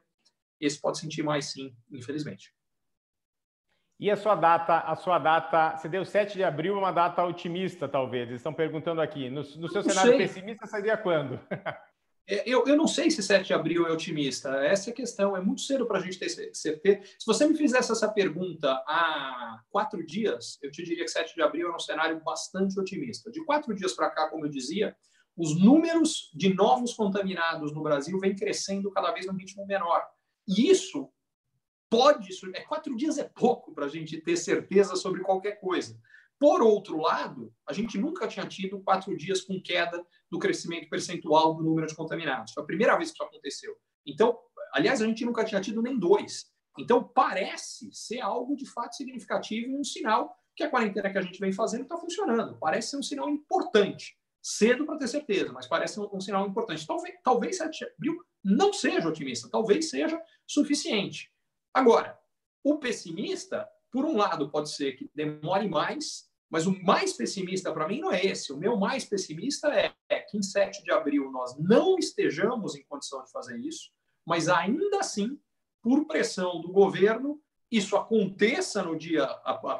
esse pode sentir mais sim, infelizmente. E a sua data, a sua data, você deu 7 de abril, uma data otimista, talvez. Eles estão perguntando aqui. No, no seu cenário sei. pessimista, seria quando? É, eu, eu não sei se 7 de abril é otimista. Essa é a questão. É muito cedo para a gente ter certeza. Se você me fizesse essa pergunta há quatro dias, eu te diria que 7 de abril é um cenário bastante otimista. De quatro dias para cá, como eu dizia, os números de novos contaminados no Brasil vêm crescendo cada vez num ritmo menor. E isso pode. É, quatro dias é pouco para a gente ter certeza sobre qualquer coisa. Por outro lado, a gente nunca tinha tido quatro dias com queda do crescimento percentual do número de contaminados. Foi a primeira vez que isso aconteceu. Então, aliás, a gente nunca tinha tido nem dois. Então, parece ser algo de fato significativo e um sinal que a quarentena que a gente vem fazendo está funcionando. Parece ser um sinal importante. Cedo para ter certeza, mas parece um, um sinal importante. Talvez, talvez 7 de abril não seja otimista, talvez seja suficiente. Agora, o pessimista, por um lado, pode ser que demore mais, mas o mais pessimista para mim não é esse. O meu mais pessimista é, que em 7 de abril nós não estejamos em condição de fazer isso, mas ainda assim, por pressão do governo, isso aconteça no dia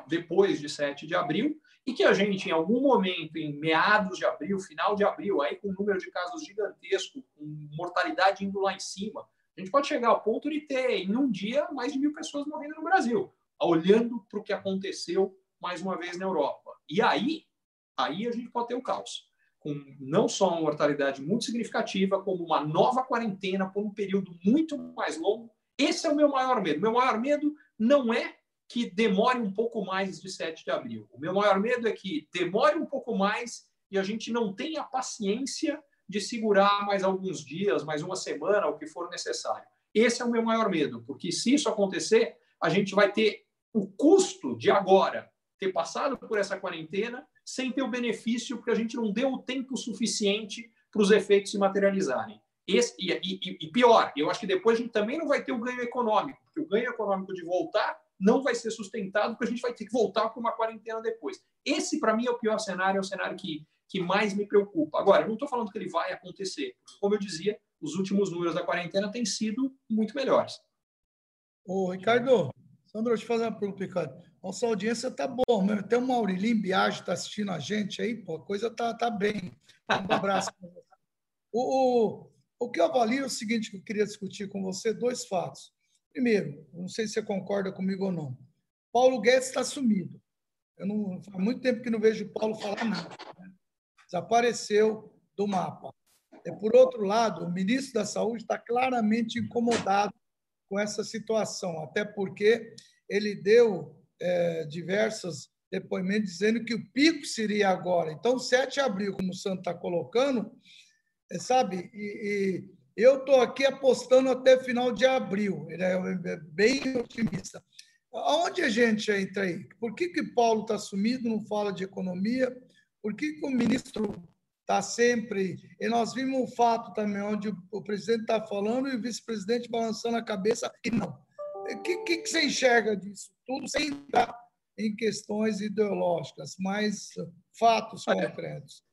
depois de 7 de abril e que a gente, em algum momento, em meados de abril, final de abril, aí com um número de casos gigantesco, com mortalidade indo lá em cima, a gente pode chegar ao ponto de ter, em um dia, mais de mil pessoas morrendo no Brasil, olhando para o que aconteceu mais uma vez na Europa. E aí, aí a gente pode ter o caos, com não só uma mortalidade muito significativa, como uma nova quarentena por um período muito mais longo. Esse é o meu maior medo. Meu maior medo não é que demore um pouco mais de 7 de abril. O meu maior medo é que demore um pouco mais e a gente não tenha paciência de segurar mais alguns dias, mais uma semana, o que for necessário. Esse é o meu maior medo, porque se isso acontecer, a gente vai ter o custo de agora ter passado por essa quarentena sem ter o benefício, porque a gente não deu o tempo suficiente para os efeitos se materializarem. Esse, e, e, e, pior, eu acho que depois a gente também não vai ter o ganho econômico, porque o ganho econômico de voltar não vai ser sustentado, porque a gente vai ter que voltar para uma quarentena depois. Esse, para mim, é o pior cenário, é o cenário que, que mais me preocupa. Agora, não estou falando que ele vai acontecer. Como eu dizia, os últimos números da quarentena têm sido muito melhores. Ô, Ricardo, Sandro, deixa eu fazer uma pergunta, Ricardo. Nossa audiência está boa, mesmo. Tem uma Aurilim Biagi está assistindo a gente aí, pô, a coisa tá, tá bem. Um abraço. (laughs) o, o, o que eu avalio é o seguinte que eu queria discutir com você, dois fatos. Primeiro, não sei se você concorda comigo ou não. Paulo Guedes está sumido. Eu não faz muito tempo que não vejo Paulo falar nada. Né? Desapareceu do mapa. E, por outro lado, o ministro da Saúde está claramente incomodado com essa situação, até porque ele deu é, diversos depoimentos dizendo que o pico seria agora. Então, 7 de abril, como o Santo está colocando, é, sabe, e, e eu estou aqui apostando até final de abril, ele é bem otimista. Aonde a gente entra aí? Por que, que Paulo está sumido, não fala de economia? Por que, que o ministro está sempre. E nós vimos um fato também, onde o presidente está falando e o vice-presidente balançando a cabeça e não. O que, que, que, você enxerga disso? Tudo sem entrar em questões ideológicas, mas fatos concretos.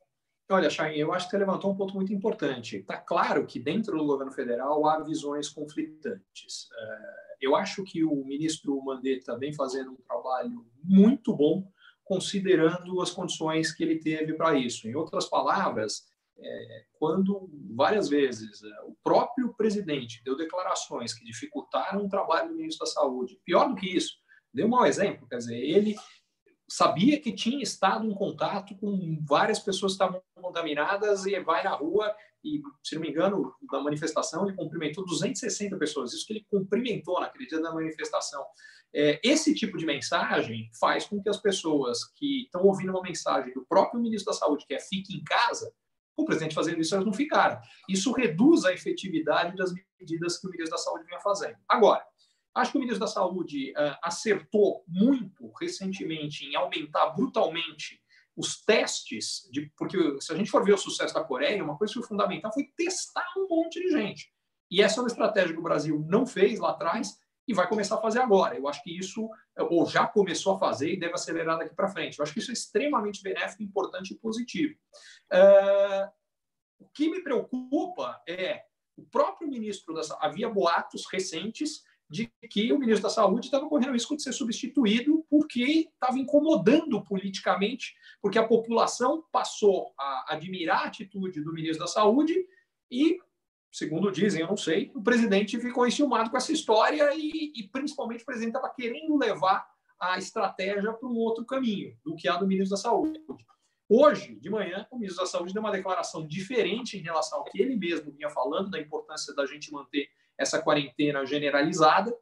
Olha, Chain, eu acho que você levantou um ponto muito importante. Está claro que dentro do governo federal há visões conflitantes. É, eu acho que o ministro Mandetta vem fazendo um trabalho muito bom, considerando as condições que ele teve para isso. Em outras palavras, é, quando várias vezes é, o próprio presidente deu declarações que dificultaram o trabalho do ministro da Saúde, pior do que isso, deu um mau exemplo, quer dizer, ele sabia que tinha estado em contato com várias pessoas que estavam contaminadas e vai na rua e, se não me engano, na manifestação ele cumprimentou 260 pessoas. Isso que ele cumprimentou naquele dia da manifestação. É, esse tipo de mensagem faz com que as pessoas que estão ouvindo uma mensagem do próprio ministro da Saúde, que é fique em casa, o presidente fazendo isso, elas não ficaram. Isso reduz a efetividade das medidas que o ministro da Saúde vinha fazendo. Agora, Acho que o ministro da Saúde uh, acertou muito recentemente em aumentar brutalmente os testes, de, porque se a gente for ver o sucesso da Coreia, uma coisa que foi fundamental foi testar um monte de gente. E essa é uma estratégia que o Brasil não fez lá atrás e vai começar a fazer agora. Eu acho que isso, ou já começou a fazer e deve acelerar daqui para frente. Eu acho que isso é extremamente benéfico, importante e positivo. Uh, o que me preocupa é o próprio ministro da havia boatos recentes de que o ministro da Saúde estava correndo risco de ser substituído porque estava incomodando politicamente, porque a população passou a admirar a atitude do ministro da Saúde e, segundo dizem, eu não sei, o presidente ficou enciumado com essa história e, e principalmente o presidente estava querendo levar a estratégia para um outro caminho do que a do ministro da Saúde. Hoje, de manhã, o ministro da Saúde deu uma declaração diferente em relação ao que ele mesmo vinha falando, da importância da gente manter essa quarentena generalizada.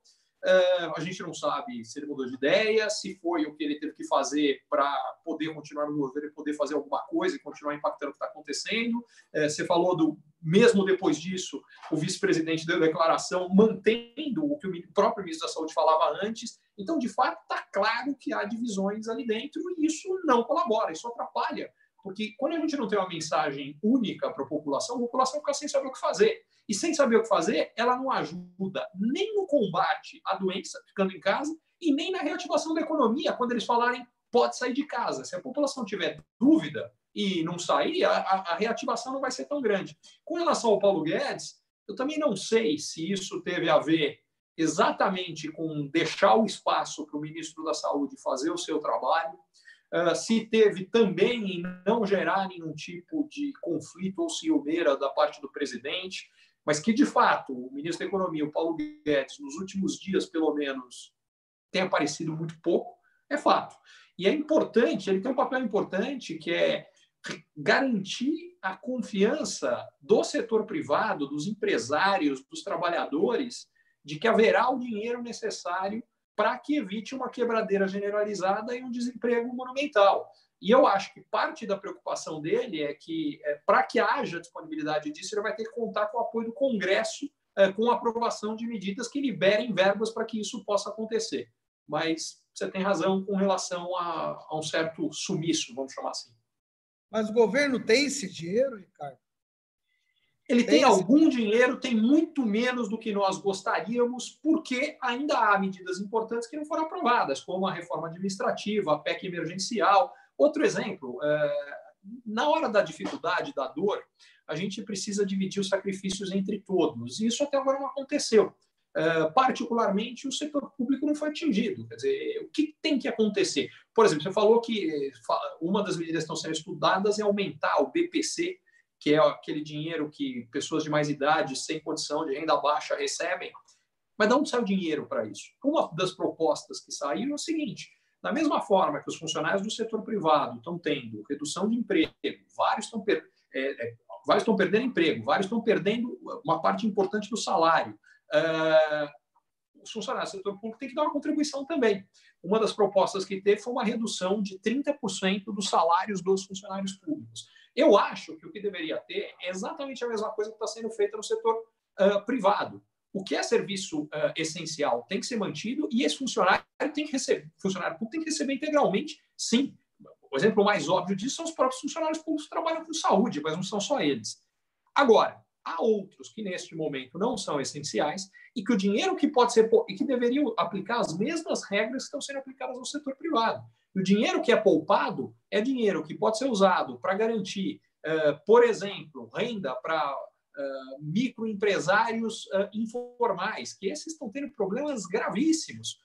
Uh, a gente não sabe se ele mudou de ideia, se foi o que ele teve que fazer para poder continuar no governo e poder fazer alguma coisa e continuar impactando o que está acontecendo. Uh, você falou do, mesmo depois disso, o vice-presidente deu declaração mantendo o que o próprio ministro da Saúde falava antes. Então, de fato, está claro que há divisões ali dentro e isso não colabora, isso atrapalha Porque quando a gente não tem uma mensagem única para a população, a população fica sem saber o que fazer. E sem saber o que fazer, ela não ajuda nem no combate à doença, ficando em casa, e nem na reativação da economia, quando eles falarem pode sair de casa. Se a população tiver dúvida e não sair, a, a reativação não vai ser tão grande. Com relação ao Paulo Guedes, eu também não sei se isso teve a ver exatamente com deixar o espaço para o ministro da Saúde fazer o seu trabalho, uh, se teve também em não gerar nenhum tipo de conflito ou ciumeira da parte do presidente, mas que, de fato, o ministro da Economia, o Paulo Guedes, nos últimos dias, pelo menos, tem aparecido muito pouco, é fato. E é importante, ele tem um papel importante que é garantir a confiança do setor privado, dos empresários, dos trabalhadores, de que haverá o dinheiro necessário para que evite uma quebradeira generalizada e um desemprego monumental. E eu acho que parte da preocupação dele é que, é, para que haja disponibilidade disso, ele vai ter que contar com o apoio do Congresso, é, com a aprovação de medidas que liberem verbas para que isso possa acontecer. Mas você tem razão com relação a, a um certo sumiço, vamos chamar assim. Mas o governo tem esse dinheiro, Ricardo? Ele tem, tem algum dinheiro, tem muito menos do que nós gostaríamos, porque ainda há medidas importantes que não foram aprovadas, como a reforma administrativa, a PEC emergencial. Outro exemplo, é, na hora da dificuldade, da dor, a gente precisa dividir os sacrifícios entre todos. E isso até agora não aconteceu. É, particularmente, o setor público não foi atingido. Quer dizer, o que tem que acontecer? Por exemplo, você falou que uma das medidas que estão sendo estudadas é aumentar o BPC que é aquele dinheiro que pessoas de mais idade, sem condição de renda baixa, recebem. Mas de onde sai o dinheiro para isso? Uma das propostas que saiu é o seguinte: da mesma forma que os funcionários do setor privado estão tendo redução de emprego, vários estão, per é, é, vários estão perdendo emprego, vários estão perdendo uma parte importante do salário. Uh, os funcionários do setor público têm que dar uma contribuição também. Uma das propostas que teve foi uma redução de 30% dos salários dos funcionários públicos. Eu acho que o que deveria ter é exatamente a mesma coisa que está sendo feita no setor uh, privado. O que é serviço uh, essencial tem que ser mantido e esse funcionário tem que receber, funcionário público tem que receber integralmente, sim. O exemplo mais óbvio disso são os próprios funcionários públicos que trabalham com saúde, mas não são só eles. Agora, há outros que neste momento não são essenciais e que o dinheiro que pode ser e que deveriam aplicar as mesmas regras que estão sendo aplicadas no setor privado. O dinheiro que é poupado é dinheiro que pode ser usado para garantir, uh, por exemplo, renda para uh, microempresários uh, informais, que esses estão tendo problemas gravíssimos.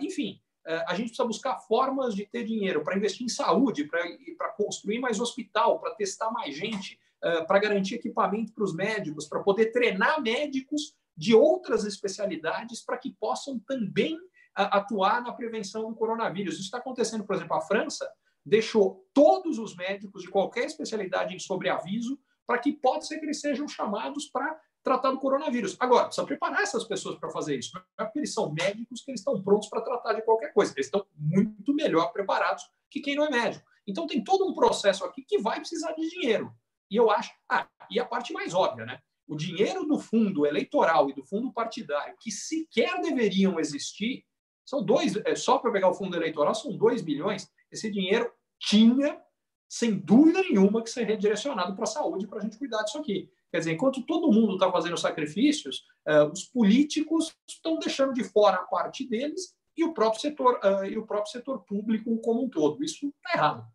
enfim, a gente precisa buscar formas de ter dinheiro para investir em saúde, para construir mais hospital, para testar mais gente, para garantir equipamento para os médicos, para poder treinar médicos de outras especialidades para que possam também atuar na prevenção do coronavírus. Isso está acontecendo, por exemplo, a França deixou todos os médicos de qualquer especialidade em sobreaviso para que pode ser que eles sejam chamados para tratar do coronavírus. Agora, precisa preparar essas pessoas para fazer isso. Não é porque eles são médicos que eles estão prontos para tratar de qualquer coisa. Eles estão muito melhor preparados que quem não é médico. Então, tem todo um processo aqui que vai precisar de dinheiro. E eu acho. Ah, e a parte mais óbvia, né? O dinheiro do fundo eleitoral e do fundo partidário, que sequer deveriam existir, são dois, é, só para pegar o fundo eleitoral, são 2 bilhões. Esse dinheiro tinha, sem dúvida nenhuma, que ser redirecionado para a saúde, para a gente cuidar disso aqui. Quer dizer, enquanto todo mundo está fazendo sacrifícios, uh, os políticos estão deixando de fora a parte deles e o próprio setor, uh, e o próprio setor público como um todo. Isso está errado.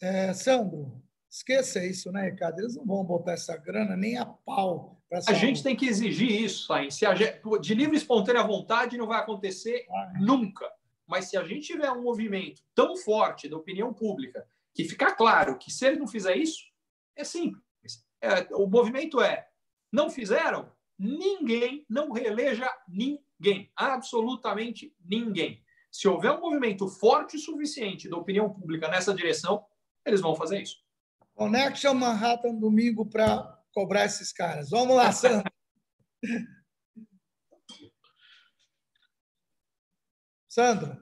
É, Sandro, esqueça isso, né, Ricardo? Eles não vão botar essa grana nem a pau a gente tem que exigir isso, Sainz. Se gente, de livre e espontânea vontade não vai acontecer ah, nunca. Mas se a gente tiver um movimento tão forte da opinião pública que ficar claro que se ele não fizer isso, é simples. É, o movimento é: não fizeram, ninguém, não reeleja ninguém, absolutamente ninguém. Se houver um movimento forte o suficiente da opinião pública nessa direção, eles vão fazer isso. Connection Manhattan domingo para cobrar esses caras. Vamos lá, Sandro. (laughs) Sandro.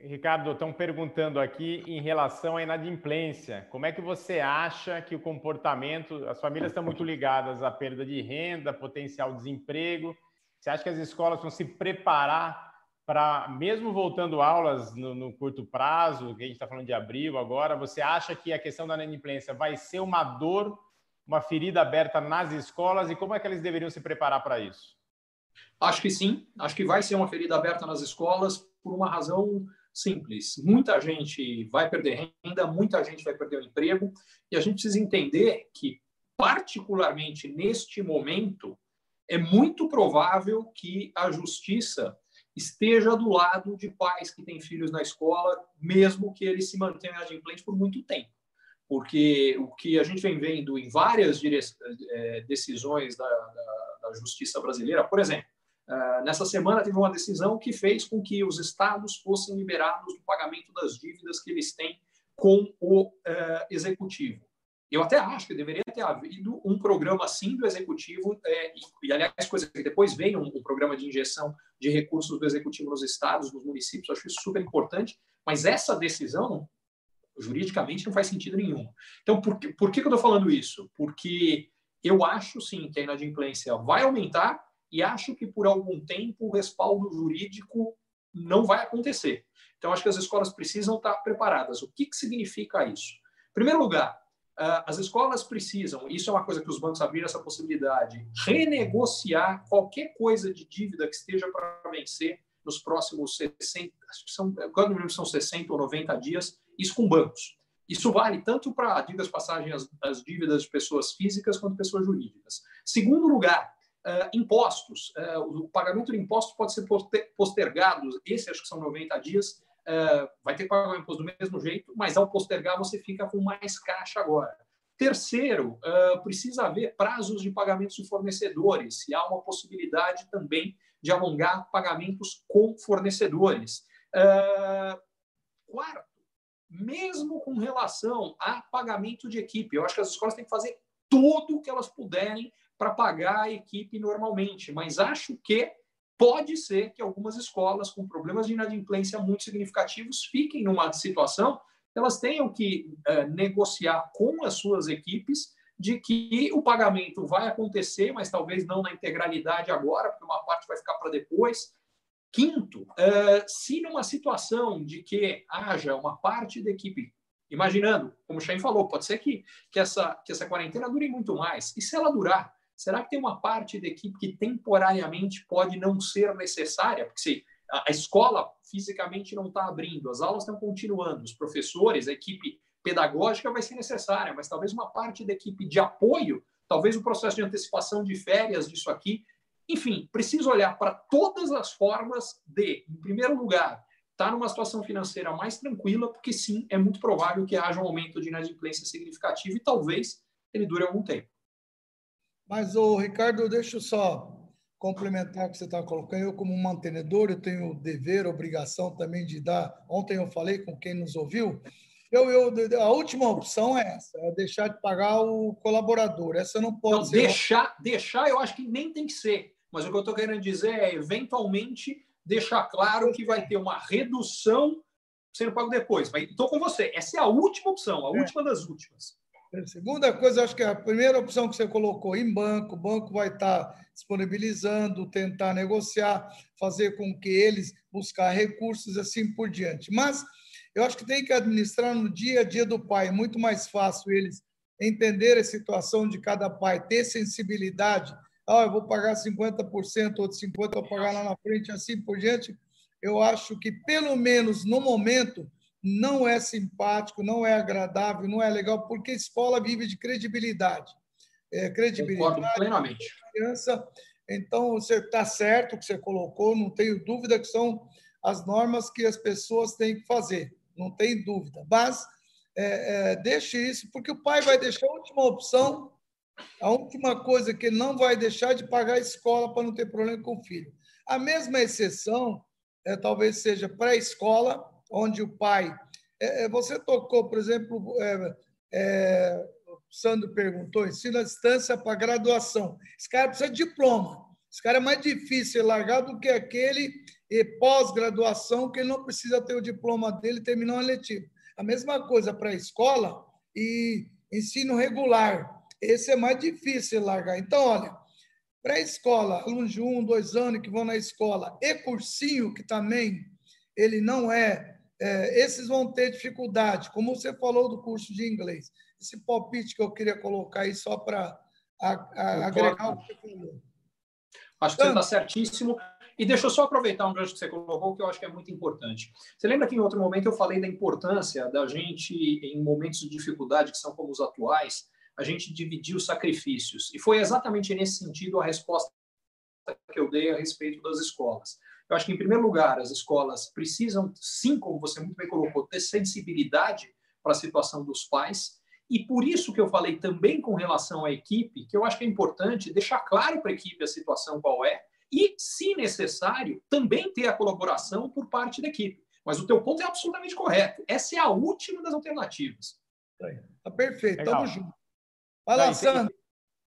Ricardo, estão perguntando aqui em relação à inadimplência. Como é que você acha que o comportamento, as famílias estão muito ligadas à perda de renda, potencial desemprego. Você acha que as escolas vão se preparar para, mesmo voltando aulas no, no, curto prazo, que a gente está falando de abril agora, você acha que a questão da inadimplência vai ser uma dor, uma ferida aberta nas escolas e como é que eles deveriam se preparar para isso? Acho que sim, acho que vai ser uma ferida aberta nas escolas por uma razão simples. Muita gente vai perder renda, muita gente vai perder o emprego e a gente precisa entender que, particularmente neste momento, é muito provável que a justiça esteja do lado de pais que têm filhos na escola, mesmo que eles se mantenham inadimplentes por muito tempo. Porque o que a gente vem vendo em várias é, decisões da, da, da justiça brasileira, por exemplo, é, nessa semana teve uma decisão que fez com que os estados fossem liberados do pagamento das dívidas que eles têm com o uh, executivo. Eu até acho que deveria ter havido um programa assim do executivo, é, e, e, aliás, coisa que depois veio um, um, programa de injeção de recursos do executivo nos estados, nos municípios, acho isso super importante, mas essa decisão, juridicamente, não faz sentido nenhum. Então, por que, por que eu estou falando isso? Porque eu acho, sim, que a inadimplência vai aumentar e acho que, por algum tempo, o respaldo jurídico não vai acontecer. Então, acho que as escolas precisam estar preparadas. O que, que significa isso? Em primeiro lugar, ah, as escolas precisam, isso é uma coisa que os bancos abriram essa possibilidade, renegociar qualquer coisa de dívida que esteja para vencer nos próximos 60, acho que são, quando são 60 ou 90 dias, isso com bancos. Isso vale tanto para, diga passagem, as, as, dívidas de pessoas físicas quanto pessoas jurídicas. Segundo lugar, uh, impostos. Uh, o pagamento de impostos pode ser postergado, esse acho que são 90 dias, uh, vai ter que pagar o imposto do mesmo jeito, mas ao postergar você fica com mais caixa agora. Terceiro, precisa haver prazos de pagamentos de fornecedores, se há uma possibilidade também de alongar pagamentos com fornecedores. Quarto, mesmo com relação a pagamento de equipe, eu acho que as escolas têm que fazer tudo o que elas puderem para pagar a equipe normalmente, mas acho que pode ser que algumas escolas com problemas de inadimplência muito significativos fiquem numa situação elas tenham que é, negociar com as suas equipes de que o pagamento vai acontecer, mas talvez não na integralidade agora, porque uma parte vai ficar para depois. Quinto, é, se numa situação de que haja uma parte da equipe, imaginando, como o Chain falou, pode ser que, que, essa, que essa quarentena dure muito mais, e se ela durar, Será que tem uma parte da equipe que temporariamente pode não ser necessária? Porque se a escola fisicamente não está abrindo, as aulas estão continuando, os professores, a equipe pedagógica vai ser necessária, mas talvez uma parte da equipe de apoio, talvez o processo de antecipação de férias disso aqui. Enfim, preciso olhar para todas as formas de, em primeiro lugar, estar tá numa situação financeira mais tranquila, porque sim, é muito provável que haja um aumento de inadimplência significativo e talvez ele dure algum tempo. Mas, o Ricardo, deixa eu só complementar o que você está colocando. Eu, como mantenedor, eu tenho o dever, obrigação também de dar. Ontem eu falei com quem nos ouviu. Eu, eu, a última opção é essa, é deixar de pagar o colaborador. Essa não pode não, ser. Deixar, deixar, eu acho que nem tem que ser. Mas o que eu estou querendo dizer é, eventualmente, deixar claro que vai ter uma redução sendo pago depois. Estou com você. Essa é a última opção, a é. última das últimas. A segunda coisa, acho que a primeira opção que você colocou em banco, o banco vai estar disponibilizando, tentar negociar, fazer com que eles buscar recursos assim por diante. Mas eu acho que tem que administrar no dia a dia do pai. É muito mais fácil eles entender a situação de cada pai, ter sensibilidade. Ah, eu vou pagar 50%, outro 50% vou pagar lá na frente, assim por diante. Eu acho que, pelo menos no momento, não é simpático, não é agradável, não é legal, porque a escola vive de credibilidade. É, credibilidade. Concordo plenamente. Confiança. Então, você está certo que você colocou, não tenho dúvida que são as normas que as pessoas têm que fazer, não tem dúvida. Mas é, é, deixe isso, porque o pai vai deixar a última opção, a última coisa que ele não vai deixar de pagar a escola para não ter problema com o filho. A mesma exceção é, talvez seja pré-escola, onde o pai. É, é, você tocou, por exemplo, é, é, o Sandro perguntou, ensino à distância para graduação. Esse cara precisa de diploma. Esse cara é mais difícil largar do que aquele pós-graduação que ele não precisa ter o diploma dele e terminar um letivo. A mesma coisa para a escola e ensino regular. Esse é mais difícil largar. Então, olha, pré-escola, alunos de um, dois anos que vão na escola, e cursinho, que também ele não é, é, esses vão ter dificuldade, como você falou do curso de inglês. Esse palpite que eu queria colocar aí só para agregar o que você falou. Acho que você está certíssimo. E deixa eu só aproveitar um gancho que você colocou, que eu acho que é muito importante. Você lembra que em outro momento eu falei da importância da gente, em momentos de dificuldade, que são como os atuais, a gente dividir os sacrifícios. E foi exatamente nesse sentido a resposta que eu dei a respeito das escolas. Eu acho que, em primeiro lugar, as escolas precisam, sim, como você muito bem colocou, ter sensibilidade para a situação dos pais. E por isso que eu falei também com relação à equipe, que eu acho que é importante deixar claro para a equipe a situação qual é, e, se necessário, também ter a colaboração por parte da equipe. Mas o teu ponto é absolutamente correto. Essa é a última das alternativas. Tá perfeito, Legal. junto. Vai lá, Sandro.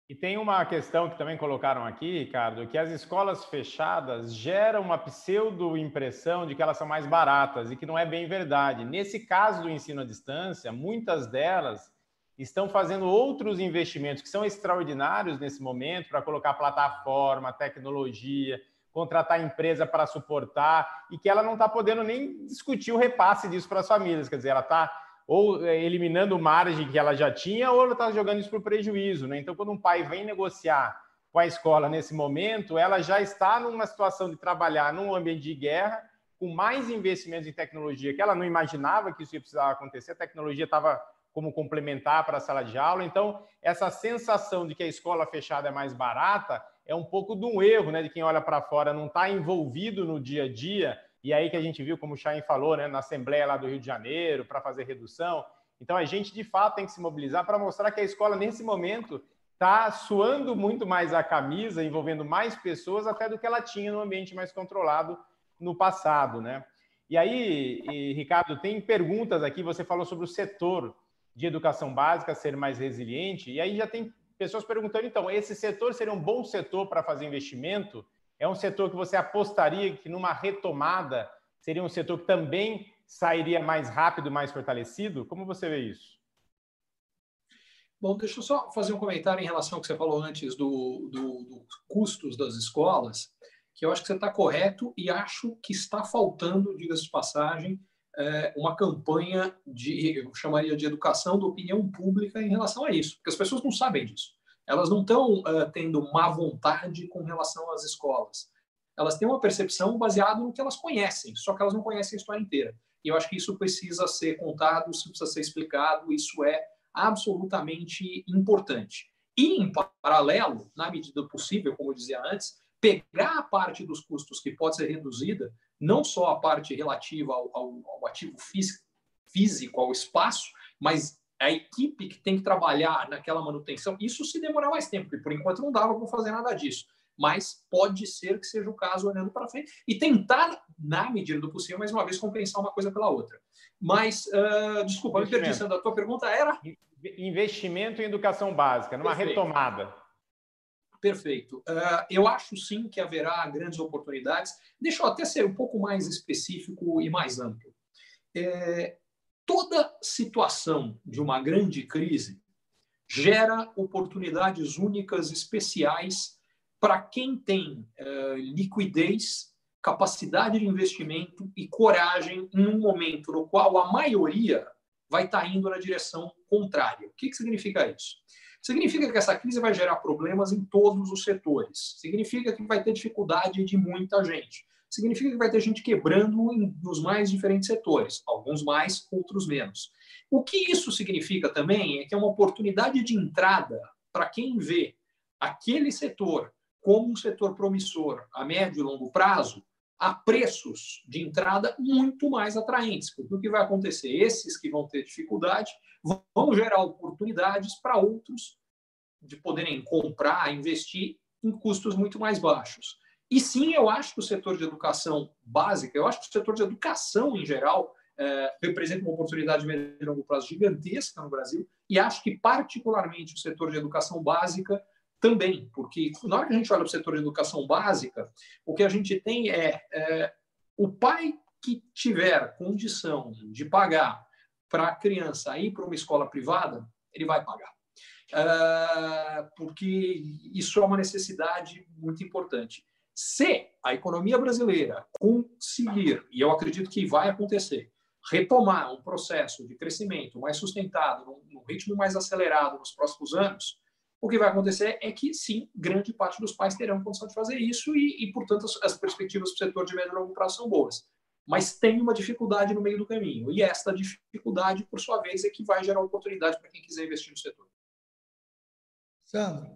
E tem uma questão que também colocaram aqui, Ricardo, que as escolas fechadas geram uma pseudo-impressão de que elas são mais baratas e que não é bem verdade. Nesse caso do ensino à distância, muitas delas estão fazendo outros investimentos que são extraordinários nesse momento para colocar plataforma, tecnologia, contratar empresa para suportar e que ela não está podendo nem discutir o repasse disso para as famílias. Quer dizer, ela está ou é, eliminando margem que ela já tinha ou ela está jogando isso para o prejuízo. Né? Então, quando um pai vem negociar com a escola nesse momento, ela já está numa situação de trabalhar num ambiente de guerra, com mais investimentos em tecnologia que ela não imaginava que isso ia precisar acontecer. A tecnologia estava como complementar para a sala de aula. Então, essa sensação de que a escola fechada é mais barata é um pouco de um erro, né? De quem olha para fora não está envolvido no dia a dia. E aí que a gente viu, como o Chain falou, né, na Assembleia lá do Rio de Janeiro, para fazer redução. Então, a gente, de fato, tem que se mobilizar para mostrar que a escola, nesse momento, está suando muito mais a camisa, envolvendo mais pessoas, até do que ela tinha no ambiente mais controlado no passado, né? E aí, e, Ricardo, tem perguntas aqui, você falou sobre o setor de educação básica ser mais resiliente. E aí já tem pessoas perguntando, então, esse setor seria um bom setor para fazer investimento? É um setor que você apostaria que numa retomada seria um setor que também sairia mais rápido, mais fortalecido? Como você vê isso? Bom, deixa eu só fazer um comentário em relação ao que você falou antes do, do, do custos das escolas, que eu acho que você está correto e acho que está faltando, diga-se de passagem, é, uma campanha de, eu chamaria de educação da opinião pública em relação a isso, porque as pessoas não sabem disso. Elas não estão uh, tendo má vontade com relação às escolas. Elas têm uma percepção baseada no que elas conhecem, só que elas não conhecem a história inteira. E eu acho que isso precisa ser contado, isso precisa ser explicado, isso é absolutamente importante. E, em paralelo, na medida do possível, como eu dizia antes, pegar a parte dos custos que pode ser reduzida não só a parte relativa ao, ao, ao ativo físico, físico, ao espaço, mas a equipe que tem que trabalhar naquela manutenção, isso se demorar mais tempo, porque por enquanto não dava para fazer nada disso. Mas pode ser que seja o caso olhando para frente e tentar, na medida do possível, mais uma vez, compensar uma coisa pela outra. Mas, uh, desculpa, me perdi, Sandra, a tua pergunta era? Investimento em educação básica, numa Perfeito. retomada. Perfeito. Uh, eu acho sim que haverá grandes oportunidades. Deixa eu até ser um pouco mais específico e mais amplo. É, toda situação de uma grande crise gera oportunidades únicas, especiais, para quem tem uh, liquidez, capacidade de investimento e coragem em um momento no qual a maioria vai estar indo na direção contrária. O que, que significa isso? Significa que essa crise vai gerar problemas em todos os setores. Significa que vai ter dificuldade de muita gente. Significa que vai ter gente quebrando nos mais diferentes setores, alguns mais, outros menos. O que isso significa também é que é uma oportunidade de entrada para quem vê aquele setor como um setor promissor a médio e longo prazo, a preços de entrada muito mais atraentes. Porque o que vai acontecer? Esses que vão ter dificuldade vão gerar oportunidades para outros de poderem comprar, investir em custos muito mais baixos. E sim, eu acho que o setor de educação básica, eu acho que o setor de educação em geral é, representa uma oportunidade de médio e longo prazo gigantesca no Brasil e acho que particularmente o setor de educação básica também, porque na hora que a gente olha o setor de educação básica, o que a gente tem é, é o pai que tiver condição de pagar para a criança ir para uma escola privada, ele vai pagar. Uh, porque isso é uma necessidade muito importante. Se a economia brasileira conseguir, e eu acredito que vai acontecer, retomar um processo de crescimento mais sustentado, num, num ritmo mais acelerado nos próximos anos, o que vai acontecer é que, sim, grande parte dos pais terão condição de fazer isso e, e portanto, as, as perspectivas para o setor de médio e longo prazo são boas. Mas tem uma dificuldade no meio do caminho. E esta dificuldade, por sua vez, é que vai gerar oportunidade para quem quiser investir no setor. Sandro.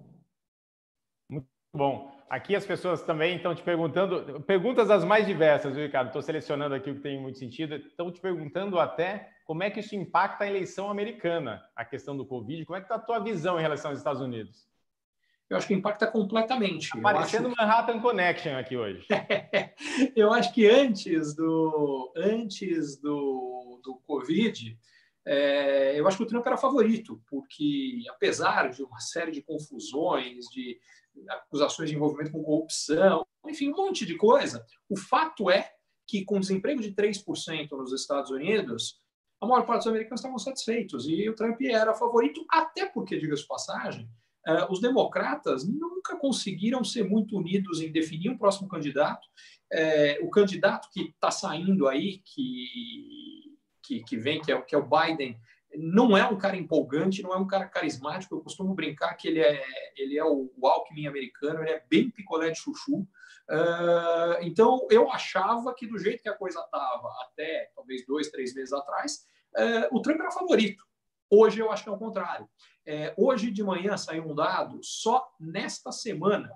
Muito bom. Aqui as pessoas também estão te perguntando, perguntas as mais diversas, viu, Ricardo? Estou selecionando aqui o que tem muito sentido. Estão te perguntando até como é que isso impacta a eleição americana, a questão do Covid. Como é que está a tua visão em relação aos Estados Unidos? Eu acho que impacta completamente. Aparecendo acho... Manhattan Connection aqui hoje. (laughs) eu acho que antes do, antes do, do Covid, é, eu acho que o Trump era favorito, porque apesar de uma série de confusões, de acusações de envolvimento com corrupção, enfim, um monte de coisa, o fato é que com desemprego de 3% nos Estados Unidos, a maior parte dos americanos estavam satisfeitos e o Trump era favorito, até porque, diga-se passagem, uh, os democratas nunca conseguiram ser muito unidos em definir um próximo candidato. Uh, o candidato que está saindo aí, que, que, que, vem, que é, que é o Biden, não é um cara empolgante, não é um cara carismático. Eu costumo brincar que ele é, ele é o, Alckmin americano, ele é bem picolé de chuchu. Uh, então, eu achava que do jeito que a coisa estava até talvez dois, três meses atrás, uh, o Trump era favorito. Hoje eu acho que é o contrário. Uh, hoje de manhã saiu um dado, só nesta semana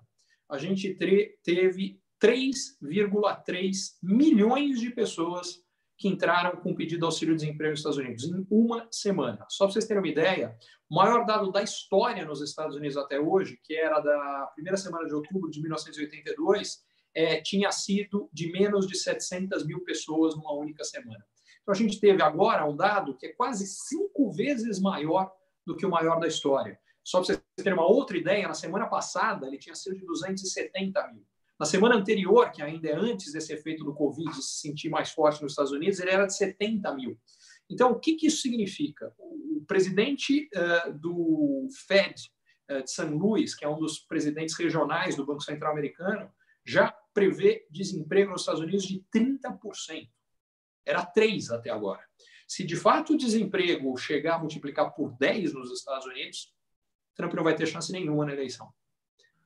a gente teve 3,3 milhões de pessoas que entraram com pedido de auxílio-desemprego nos Estados Unidos em uma semana. Só para vocês terem uma ideia, o maior dado da história nos Estados Unidos até hoje, que era da primeira semana de outubro de 1982, é, tinha sido de menos de 700 mil pessoas numa única semana. Então, a gente teve agora um dado que é quase cinco vezes maior do que o maior da história. Só para vocês terem uma outra ideia, na semana passada ele tinha sido de 270 mil. Na semana anterior, que ainda é antes desse efeito do Covid se sentir mais forte nos Estados Unidos, ele era de 70 mil. Então, o que, que isso significa? O presidente uh, do Fed uh, de St. Louis, que é um dos presidentes regionais do Banco Central Americano, já prevê desemprego nos Estados Unidos de 30%. Era 3 até agora. Se de fato o desemprego chegar a multiplicar por 10 nos Estados Unidos, Trump não vai ter chance nenhuma na eleição.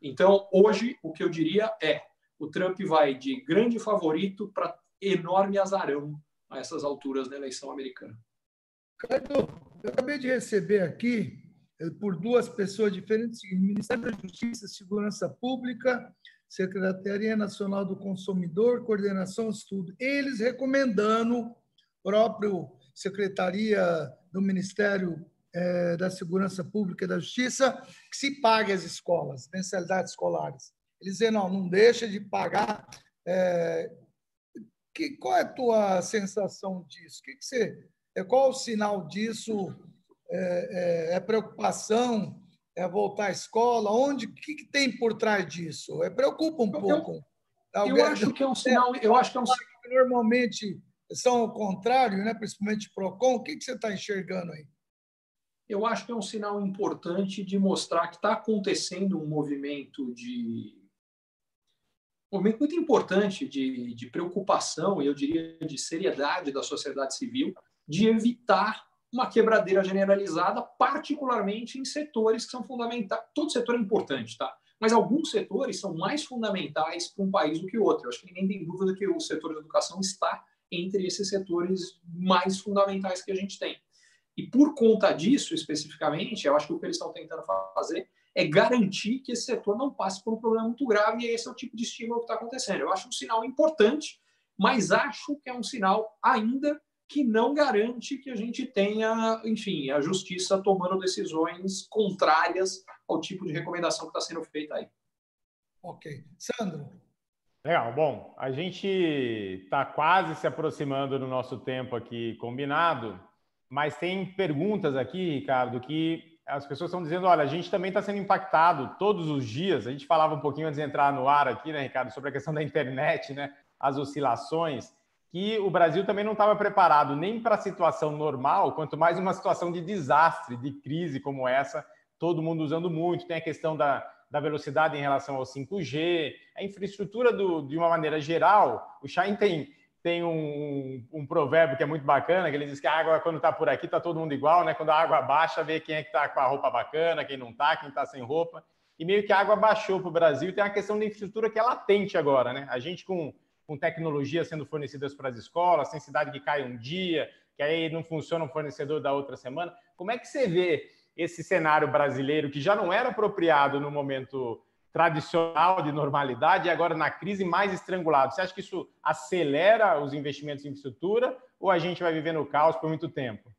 Então, hoje, o que eu diria é: o Trump vai de grande favorito para enorme azarão a essas alturas da eleição americana. Ricardo, eu acabei de receber aqui, eh, por duas pessoas diferentes, Ministério da Justiça Segurança Pública, Secretaria Nacional do Consumidor, Coordenação Estudo, eles recomendando, próprio Secretaria do Ministério é, da Segurança Pública e da Justiça que se pague as escolas, mensalidades escolares. Eles dizem, não, não deixa de pagar. É, que, qual é a tua sensação disso? Que que você, é, qual o sinal disso? É, é, é preocupação? É voltar à escola? Onde? O que, que, tem por trás disso? É, preocupa um pouco. Eu, eu acho que é um sinal. Eu acho que é um normalmente são o contrário, né? principalmente PROCON. O que, que você está enxergando aí? Eu acho que é um sinal importante de mostrar que está acontecendo um movimento de um movimento muito importante de, de preocupação e eu diria de seriedade da sociedade civil de evitar uma quebradeira generalizada, particularmente em setores que são fundamentais. Todo setor é importante, tá? Mas alguns setores são mais fundamentais para um país do que outro. Eu acho que ninguém tem dúvida que o setor da educação está entre esses setores mais fundamentais que a gente tem. E por conta disso, especificamente, eu acho que o que eles estão tentando fazer é garantir que esse setor não passe por um problema muito grave, e esse é o tipo de estímulo que está acontecendo. Eu acho um sinal importante, mas acho que é um sinal ainda que não garante que a gente tenha, enfim, a justiça tomando decisões contrárias ao tipo de recomendação que está sendo feita aí. Ok. Sandro. Legal. Bom, a gente está quase se aproximando do nosso tempo aqui combinado. Mas tem perguntas aqui, Ricardo, que as pessoas estão dizendo: olha, a gente também está sendo impactado todos os dias. A gente falava um pouquinho antes de entrar no ar aqui, né, Ricardo, sobre a questão da internet, né, as oscilações, que o Brasil também não estava preparado nem para a situação normal, quanto mais uma situação de desastre, de crise como essa, todo mundo usando muito, tem a questão da, da velocidade em relação ao 5G, a infraestrutura do, de uma maneira geral. O Shine tem, tem um, um, provérbio que é muito bacana, que ele diz que a água, quando está por aqui, está todo mundo igual, né? Quando a água baixa, vê quem é que está com a roupa bacana, quem não está, quem está sem roupa. E meio que a água baixou para o Brasil, tem uma questão da infraestrutura que é latente agora, né? A gente com, com tecnologia sendo fornecidas para as escolas, tem cidade que cai um dia, que aí não funciona o fornecedor da outra semana. Como é que você vê esse cenário brasileiro que já não era apropriado no momento tradicional de normalidade e agora na crise mais estrangulado? Você acha que isso acelera os investimentos em infraestrutura ou a gente vai viver no caos por muito tempo?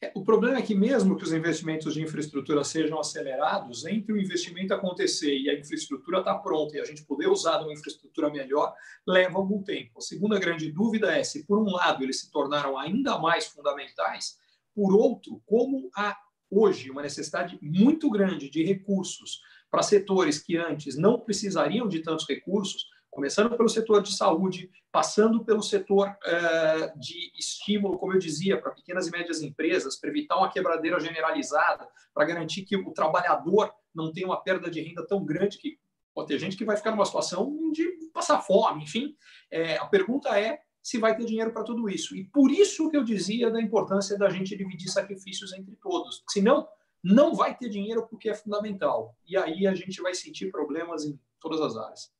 É, o problema é que, mesmo que os investimentos de infraestrutura sejam acelerados, entre o investimento acontecer e a infraestrutura estar tá pronta e a gente poder usar uma infraestrutura melhor, leva algum tempo. A segunda grande dúvida é se, por um lado, eles se tornaram ainda mais fundamentais, por outro, como há hoje uma necessidade muito grande de recursos para setores que antes não precisariam de tantos recursos, começando pelo setor de saúde, passando pelo setor uh, de estímulo, como eu dizia, para pequenas e médias empresas, para evitar uma quebradeira generalizada, para garantir que o trabalhador não tenha uma perda de renda tão grande que pode ter gente que vai ficar numa situação de passar fome, enfim. É, a pergunta é se vai ter dinheiro para tudo isso. E por isso que eu dizia da importância da gente dividir sacrifícios entre todos. Senão, não vai ter dinheiro porque é fundamental. E aí a gente vai sentir problemas em todas as áreas.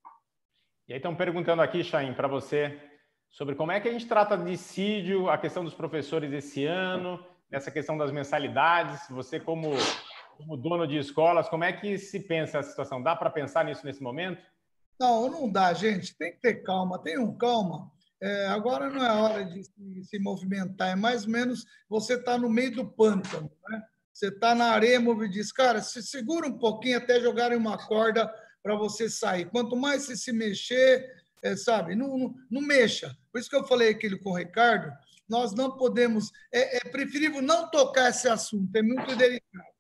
E aí estão perguntando aqui, Chaim, para você, sobre como é que a gente trata de dissídio, a questão dos professores esse ano, essa questão das mensalidades. Você, como, como dono de escolas, como é que se pensa a situação? Dá para pensar nisso nesse momento? Não, não dá, gente. Tem que ter calma. Tenham calma. É, agora não é hora de se, se, movimentar. É mais ou menos você está no meio do pântano. Né? Você está na areia e diz, cara, se segura um pouquinho até jogarem uma corda para você sair. Quanto mais você se mexer, é, sabe, não, não, não, mexa. Por isso que eu falei aquilo com o Ricardo, nós não podemos, é, é preferível não tocar esse assunto, é muito delicado.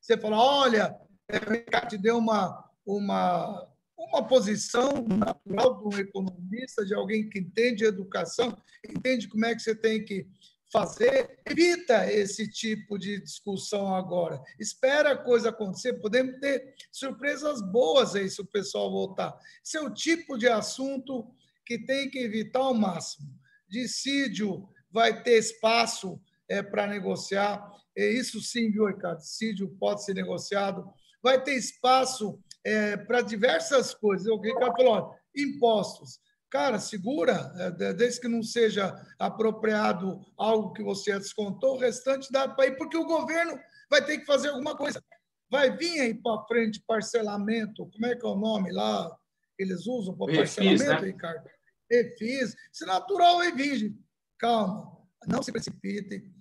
Você fala, olha, é, o Ricardo te deu uma, uma, uma posição natural de um economista, de alguém que entende educação, entende como é que você tem que fazer, evita esse tipo de discussão agora. Espera a coisa acontecer, podemos ter surpresas boas aí se o pessoal voltar. Esse é o tipo de assunto que tem que evitar ao máximo. Dissídio vai ter espaço é, para negociar, é, isso sim, viu, Ricardo? Dissídio pode ser negociado, vai ter espaço é, para diversas coisas. O Ricardo falou, ó, impostos Cara, segura, é, desde que não seja apropriado algo que você descontou, o restante dá para ir, porque o governo vai ter que fazer alguma coisa. Vai vir aí para frente parcelamento, como é que é o nome lá eles usam para parcelamento, né? Ricardo? Refis. Se natural, revige. Calma, não se precipite,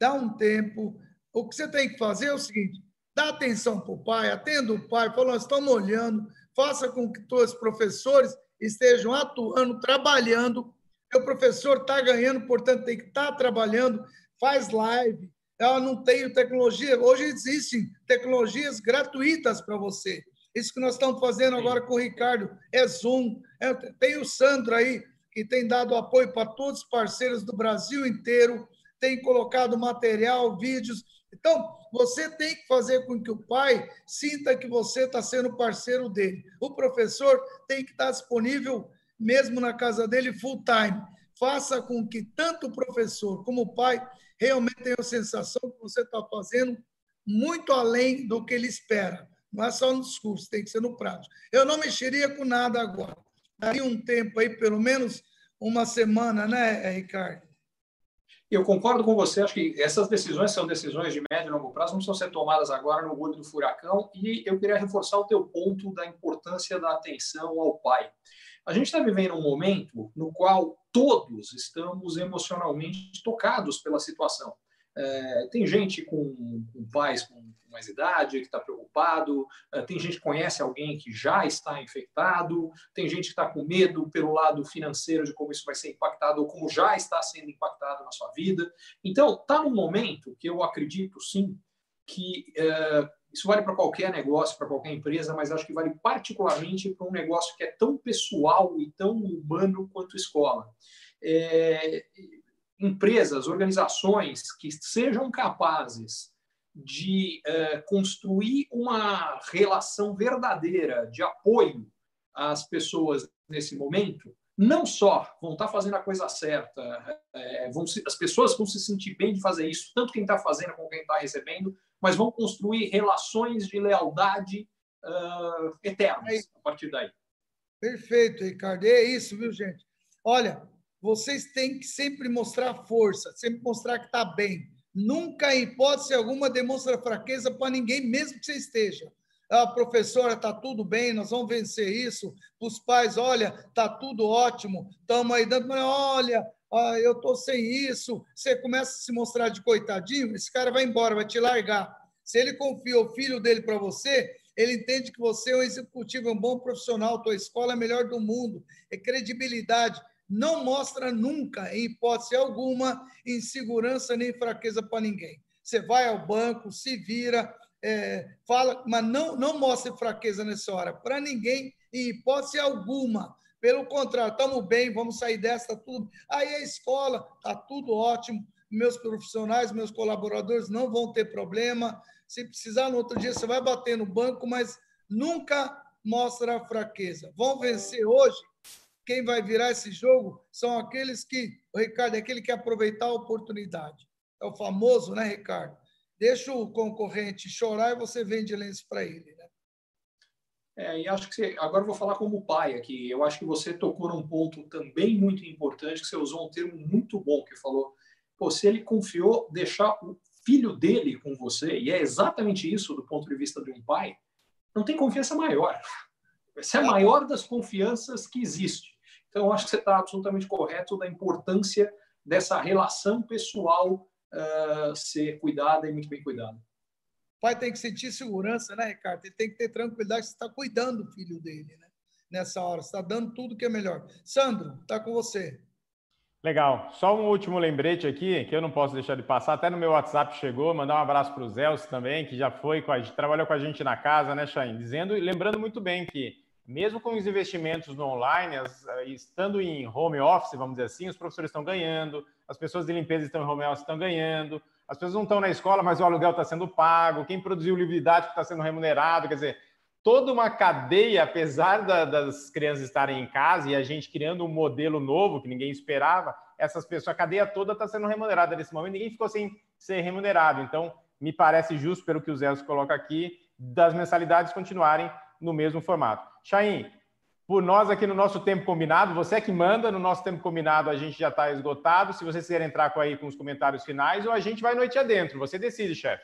dá um tempo. O que você tem que fazer é o seguinte: dá atenção para o pai, atenda o pai, fala, nós estamos olhando, faça com que os professores estejam atuando, trabalhando. O professor está ganhando, portanto, tem que estar tá trabalhando, faz live. Ela não tem tecnologia. Hoje existem tecnologias gratuitas para você. Isso que nós estamos fazendo agora com o Ricardo é Zoom. É, tem o Sandro aí, que tem dado apoio para todos os parceiros do Brasil inteiro, tem colocado material, vídeos. Então, você tem que fazer com que o pai sinta que você está sendo parceiro dele. O professor tem que estar disponível, mesmo na casa dele, full time. Faça com que tanto o professor como o pai realmente tenham a sensação que você está fazendo muito além do que ele espera. Não é só no discurso, tem que ser no prático. Eu não mexeria com nada agora. Daria um tempo aí, pelo menos uma semana, né, Ricardo? Eu concordo com você, acho que essas decisões são decisões de médio e longo prazo, não precisam ser tomadas agora no olho do furacão. E eu queria reforçar o teu ponto da importância da atenção ao pai. A gente está vivendo um momento no qual todos estamos emocionalmente tocados pela situação. É, tem gente com, com pais com mais idade que está preocupado, é, tem gente que conhece alguém que já está infectado, tem gente que está com medo pelo lado financeiro de como isso vai ser impactado ou como já está sendo impactado na sua vida. Então, está num momento que eu acredito sim que é, isso vale para qualquer negócio, para qualquer empresa, mas acho que vale particularmente para um negócio que é tão pessoal e tão humano quanto escola. É, empresas, organizações que sejam capazes de uh, construir uma relação verdadeira de apoio às pessoas nesse momento, não só vão estar fazendo a coisa certa, é, vão se, as pessoas vão se sentir bem de fazer isso, tanto quem está fazendo como quem está recebendo, mas vão construir relações de lealdade uh, eternas a partir daí. Perfeito, Ricardo. É isso, viu, gente? Olha, vocês têm que sempre mostrar força, sempre mostrar que está bem. Nunca, em hipótese alguma, demonstra fraqueza para ninguém, mesmo que você esteja. Ah, professora, está tudo bem, nós vamos vencer isso. Os pais, olha, está tudo ótimo, estamos aí dando, olha, ah, eu estou sem isso. Você começa a se mostrar de coitadinho, esse cara vai embora, vai te largar. Se ele confia o filho dele para você, ele entende que você é um executivo, é um bom profissional, tua escola é a melhor do mundo, é credibilidade. Não mostra nunca, em hipótese alguma, insegurança nem fraqueza para ninguém. Você vai ao banco, se vira, é, fala, mas não, não mostre fraqueza nessa hora, para ninguém, em hipótese alguma. Pelo contrário, estamos bem, vamos sair dessa, tudo. Aí a escola, está tudo ótimo, meus profissionais, meus colaboradores não vão ter problema. Se precisar, no outro dia você vai bater no banco, mas nunca mostra fraqueza. Vão vencer hoje. Quem vai virar esse jogo são aqueles que, o Ricardo, é aquele que aproveitar a oportunidade. É o famoso, né, Ricardo? Deixa o concorrente chorar e você vende lenço para ele. Né? É, e acho que você, agora eu vou falar como pai aqui. Eu acho que você tocou num ponto também muito importante, que você usou um termo muito bom, que falou, pô, se ele confiou deixar o filho dele com você, e é exatamente isso do ponto de vista de um pai, não tem confiança maior. Essa é a maior das confianças que existe. Então, eu acho que você está absolutamente correto da importância dessa relação pessoal uh, ser cuidada e muito bem cuidada. O pai tem que sentir segurança, né, Ricardo? Ele tem que ter tranquilidade que você está cuidando do filho dele, né? Nessa hora, você está dando tudo que é melhor. Sandro, está com você. Legal. Só um último lembrete aqui, que eu não posso deixar de passar. Até no meu WhatsApp chegou, mandar um abraço para o Zelso também, que já foi com a gente, trabalhou com a gente na casa, né, Chain? Dizendo e lembrando muito bem que, mesmo com os investimentos no online, as, estando em home office, vamos dizer assim, os professores estão ganhando, as pessoas de limpeza estão em home office estão ganhando, as pessoas não estão na escola, mas o aluguel está sendo pago, quem produziu livro didático está sendo remunerado, quer dizer, toda uma cadeia, apesar da, das crianças estarem em casa e a gente criando um modelo novo que ninguém esperava, essas pessoas, a cadeia toda está sendo remunerada nesse momento, ninguém ficou sem ser remunerado. Então, me parece justo, pelo que o Zé coloca aqui, das mensalidades continuarem no mesmo formato. Chain, por nós aqui no nosso tempo combinado, você é que manda, no nosso tempo combinado a gente já está esgotado. Se vocês quiserem entrar com aí com os comentários finais, ou a gente vai noite adentro. Você decide, chefe.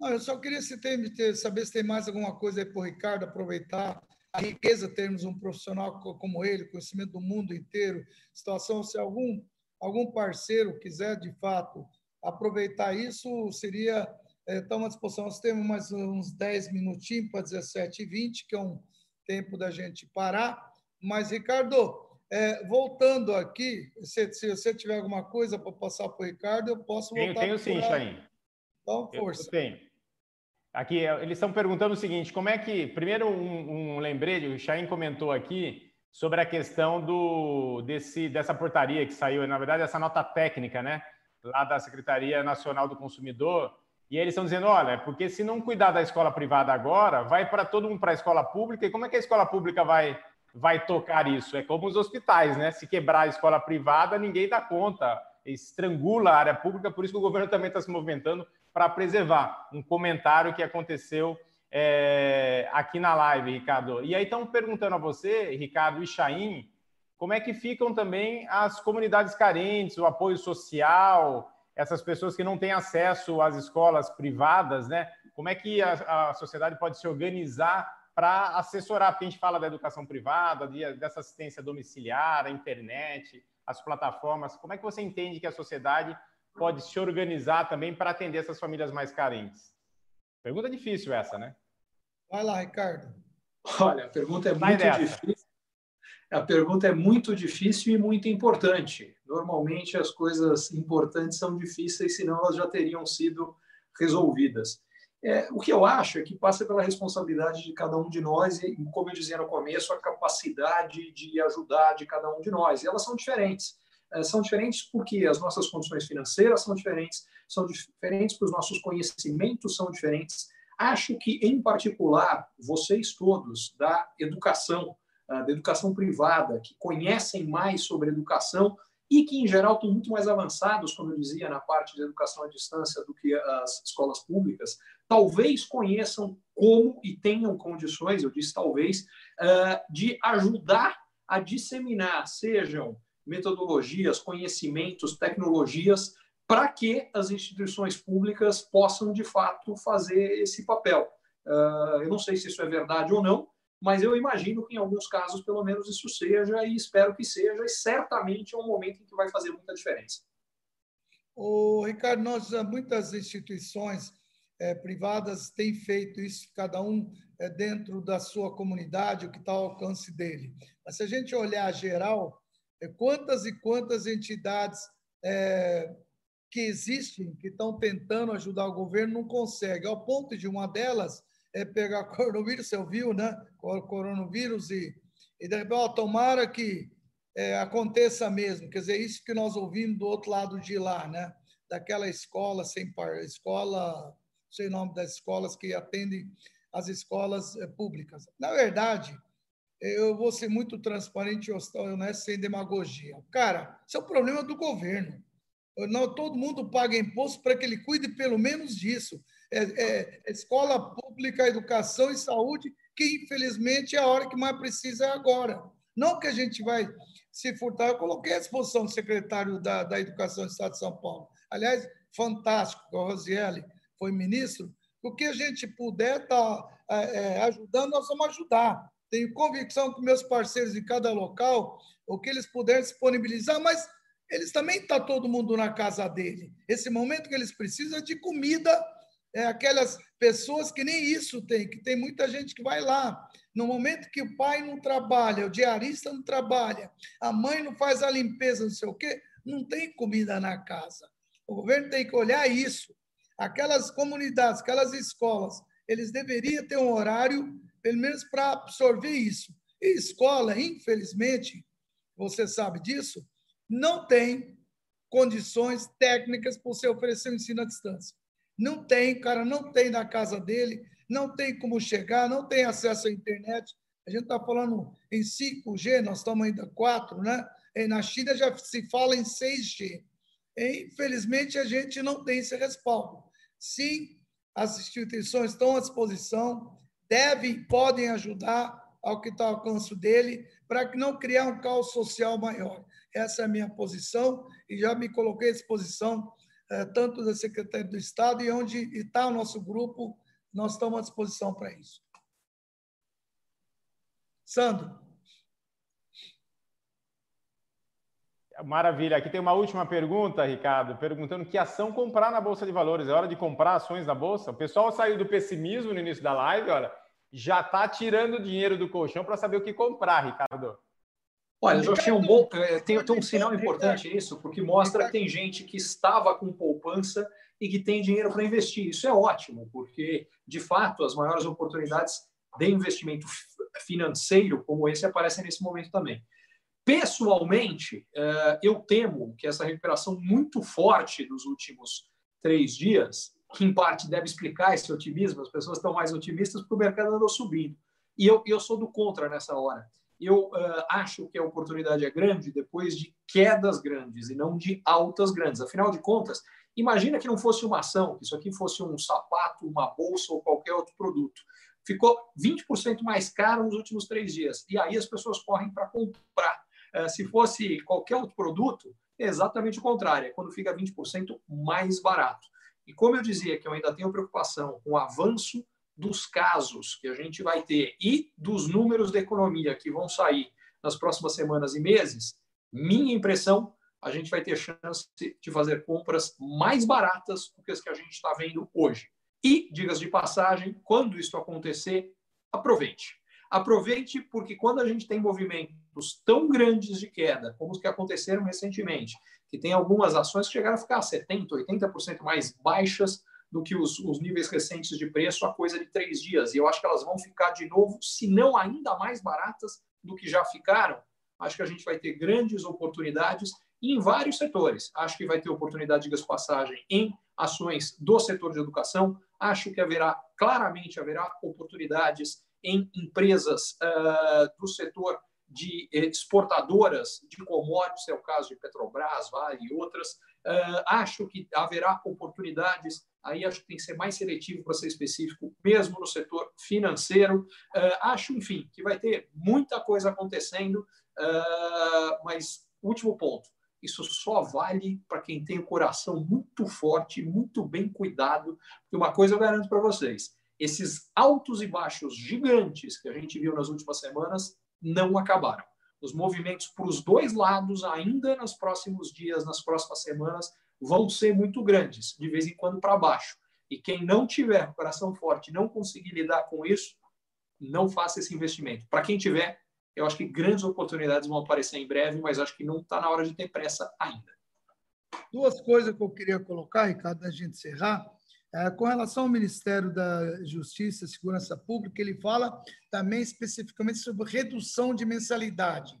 Eu só queria se tem, saber se tem mais alguma coisa aí para o Ricardo aproveitar a riqueza termos um profissional como ele, conhecimento do mundo inteiro, situação, se algum, algum parceiro quiser de fato aproveitar isso, seria é, à disposição. Nós temos mais uns 10 minutinhos para 17h20, que é um tempo da gente parar. Mas, Ricardo, é, voltando aqui, se, se, você tiver alguma coisa para passar para o Ricardo, eu posso voltar. Tenho, tenho sim, Chain. Então, força. Eu, eu tenho. Aqui, eles estão perguntando o seguinte: como é que. Primeiro, um, um lembrete, o Chain comentou aqui sobre a questão do, desse, dessa portaria que saiu, na verdade, essa nota técnica, né? Lá da Secretaria Nacional do Consumidor. E eles estão dizendo: olha, porque se não cuidar da escola privada agora, vai para todo mundo para a escola pública. E como é que a escola pública vai, vai tocar isso? É como os hospitais, né? Se quebrar a escola privada, ninguém dá conta, estrangula a área pública. Por isso que o governo também está se movimentando para preservar. Um comentário que aconteceu é, aqui na live, Ricardo. E aí estão perguntando a você, Ricardo e Chaim, como é que ficam também as comunidades carentes, o apoio social, essas pessoas que não têm acesso às escolas privadas, né? Como é que a, a sociedade pode se organizar para assessorar? Porque a gente fala da educação privada, dessa assistência domiciliar, a internet, as plataformas. Como é que você entende que a sociedade pode se organizar também para atender essas famílias mais carentes? Pergunta difícil essa, né? Vai lá, Ricardo. Olha, a pergunta é muito difícil. A pergunta é muito difícil e muito importante. Normalmente as coisas importantes são difíceis, senão elas já teriam sido resolvidas. É, o que eu acho é que passa pela responsabilidade de cada um de nós e, como eu dizia no começo, a capacidade de ajudar de cada um de nós. E elas são diferentes. são diferentes porque as nossas condições financeiras são diferentes, são diferentes porque os nossos conhecimentos são diferentes. Acho que, em particular, vocês todos da educação, da educação privada, que conhecem mais sobre educação e que, em geral, estão muito mais avançados, como eu dizia, na parte de educação à distância do que as escolas públicas, talvez conheçam como e tenham condições, eu disse talvez, de ajudar a disseminar, sejam metodologias, conhecimentos, tecnologias, para que as instituições públicas possam, de fato, fazer esse papel. Eu não sei se isso é verdade ou não, mas eu imagino que em alguns casos, pelo menos, isso seja, e espero que seja, e certamente é um momento em que vai fazer muita diferença. O Ricardo, nós muitas instituições é, privadas têm feito isso, cada um é, dentro da sua comunidade, o que está ao alcance dele. Mas se a gente olhar geral, é, quantas e quantas entidades que existem, que estão tentando ajudar o governo, não conseguem, ao ponto de uma delas é pegar (laughs) coronavírus, você ouviu, né? Coronavírus e, e de repente, ó, tomara que é, aconteça mesmo. Quer dizer, isso que nós ouvimos do outro lado de lá, né? Daquela escola sem par, escola, o nome das escolas que atendem as escolas é, públicas. Na verdade, eu vou ser muito transparente e honesto, sem demagogia. Cara, isso é o problema do governo. Não, todo mundo paga imposto para que ele cuide pelo menos disso é, é, escola pública, educação e saúde, que infelizmente é a hora que mais precisa é agora. Não que a gente vai se furtar. Eu coloquei à disposição do secretário da, da Educação do Estado de São Paulo. Aliás, fantástico, a Rosiele foi ministro. O que a gente puder estar tá, é, é, ajudando, nós vamos ajudar. Tenho convicção que meus parceiros em cada local, o que eles puderem disponibilizar, mas eles também estão tá todo mundo na casa dele. Esse momento que eles precisam é de comida é aquelas pessoas que nem isso tem, que tem muita gente que vai lá. No momento que o pai não trabalha, o diarista não trabalha, a mãe não faz a limpeza, não sei o quê, não tem comida na casa. O governo tem que olhar isso. Aquelas comunidades, aquelas escolas, eles deveriam ter um horário, pelo menos para absorver isso. E escola, infelizmente, você sabe disso, não tem condições técnicas para você oferecer o ensino à distância. Não tem, cara, não tem na casa dele, não tem como chegar, não tem acesso à internet. A gente está falando em 5G, nós estamos ainda 4, né? E na China já se fala em 6G. E, infelizmente, a gente não tem esse respaldo. Sim, as instituições estão à disposição, devem, podem ajudar ao que está ao alcance dele, para não criar um caos social maior. Essa é a minha posição e já me coloquei à disposição é, tanto da Secretaria do Estado e onde está o nosso grupo, nós estamos à disposição para isso. Sandro. Maravilha. Aqui tem uma última pergunta, Ricardo, perguntando que ação comprar na Bolsa de Valores. É hora de comprar ações na Bolsa? O pessoal saiu do pessimismo no início da live, olha, já está tirando dinheiro do colchão para saber o que comprar, Ricardo. Olha, eu achei um bom. Eh, tem, tem um sinal importante isso, porque mostra que tem gente que estava com poupança e que tem dinheiro para investir. Isso é ótimo, porque, de fato, as maiores oportunidades de investimento financeiro como esse aparecem nesse momento também. Pessoalmente, eh, eu temo que essa recuperação muito forte dos últimos três dias, que em parte deve explicar esse otimismo, as pessoas estão mais otimistas porque o mercado andou subindo. E eu, eu sou do contra nessa hora eu uh, acho que a oportunidade é grande depois de quedas grandes e não de altas grandes. Afinal de contas, imagina que não fosse uma ação, que isso aqui fosse um sapato, uma bolsa ou qualquer outro produto. Ficou 20% mais caro nos últimos três dias. E aí as pessoas correm para comprar. Uh, se fosse qualquer outro produto, é exatamente o contrário. É quando fica 20% mais barato. E como eu dizia que eu ainda tenho preocupação com o avanço dos casos que a gente vai ter e dos números da economia que vão sair nas próximas semanas e meses, minha impressão, a gente vai ter chance de fazer compras mais baratas do que as que a gente está vendo hoje. E, digas de passagem, quando isso acontecer, aproveite. Aproveite porque quando a gente tem movimentos tão grandes de queda, como os que aconteceram recentemente, que tem algumas ações que chegaram a ficar 70%, 80% mais baixas do que os, os, níveis recentes de preço a coisa de três dias. E eu acho que elas vão ficar de novo, se não ainda mais baratas do que já ficaram. Acho que a gente vai ter grandes oportunidades em vários setores. Acho que vai ter oportunidade, de passagem, em ações do setor de educação. Acho que haverá, claramente haverá oportunidades em empresas uh, do setor de exportadoras de commodities, é o caso de Petrobras, Vale e outras. Uh, acho que haverá oportunidades, aí acho que tem que ser mais seletivo para ser específico, mesmo no setor financeiro. Uh, acho, enfim, que vai ter muita coisa acontecendo, uh, mas último ponto, isso só vale para quem tem o coração muito forte, muito bem cuidado. E uma coisa eu garanto para vocês: esses altos e baixos gigantes que a gente viu nas últimas semanas não acabaram. Os movimentos para os dois lados, ainda nos próximos dias, nas próximas semanas, vão ser muito grandes, de vez em quando para baixo. E quem não tiver coração forte, não conseguir lidar com isso, não faça esse investimento. Para quem tiver, eu acho que grandes oportunidades vão aparecer em breve, mas acho que não está na hora de ter pressa ainda. Duas coisas que eu queria colocar, Ricardo, da gente encerrar. É, com relação ao Ministério da Justiça e Segurança Pública, ele fala também especificamente sobre redução de mensalidade.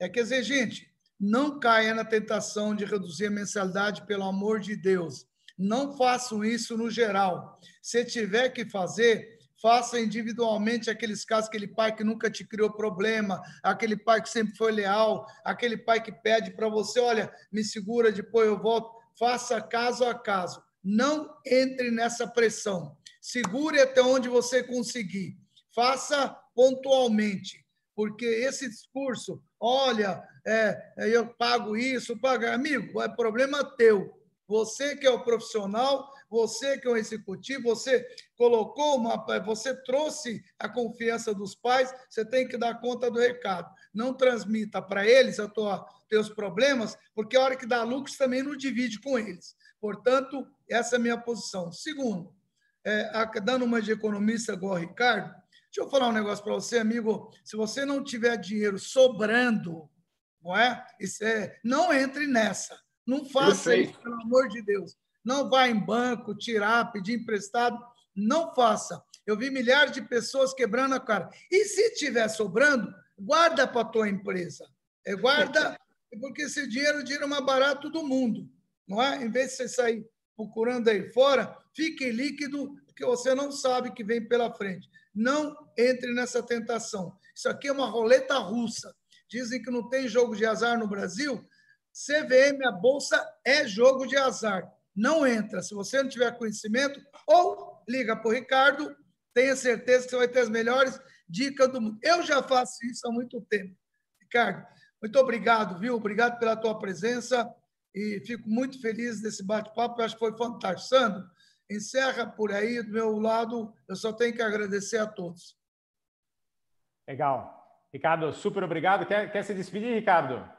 É quer dizer, gente, não caia na tentação de reduzir a mensalidade, pelo amor de Deus. Não façam isso no geral. Se tiver que fazer, faça individualmente aqueles casos, aquele pai que nunca te criou problema, aquele pai que sempre foi leal, aquele pai que pede para você, olha, me segura, depois eu volto. Faça caso a caso. Não entre nessa pressão. Segure até onde você conseguir. Faça pontualmente, porque esse discurso, olha, é, eu pago isso, pago. Amigo, é problema teu. Você que é o profissional, você que é o executivo, você colocou uma, você trouxe a confiança dos pais, você tem que dar conta do recado. Não transmita para eles a tua teus problemas, porque a hora que dá lucro, também não divide com eles. Portanto, essa é a minha posição. Segundo, é, dando uma de economista igual Ricardo, deixa eu falar um negócio para você, amigo. Se você não tiver dinheiro sobrando, não é? Isso é não entre nessa. Não faça isso, pelo amor de Deus. Não vá em banco, tirar, pedir emprestado. Não faça. Eu vi milhares de pessoas quebrando a cara. E se tiver sobrando, guarda para a tua empresa. É, guarda, porque esse dinheiro é o dinheiro mais barato do mundo. Não é? Em vez de você sair procurando aí fora, fique líquido, porque você não sabe o que vem pela frente. Não entre nessa tentação. Isso aqui é uma roleta russa. Dizem que não tem jogo de azar no Brasil. CVM, a bolsa é jogo de azar não entra. Se você não tiver conhecimento, ou liga para o Ricardo, tenha certeza que você vai ter as melhores dicas do mundo. Eu já faço isso há muito tempo. Ricardo, muito obrigado, viu? Obrigado pela tua presença e fico muito feliz desse bate-papo. Acho que foi fantástico. Sandro, encerra por aí. Do meu lado, eu só tenho que agradecer a todos. Legal. Ricardo, super obrigado. Quer, quer se despedir, Ricardo?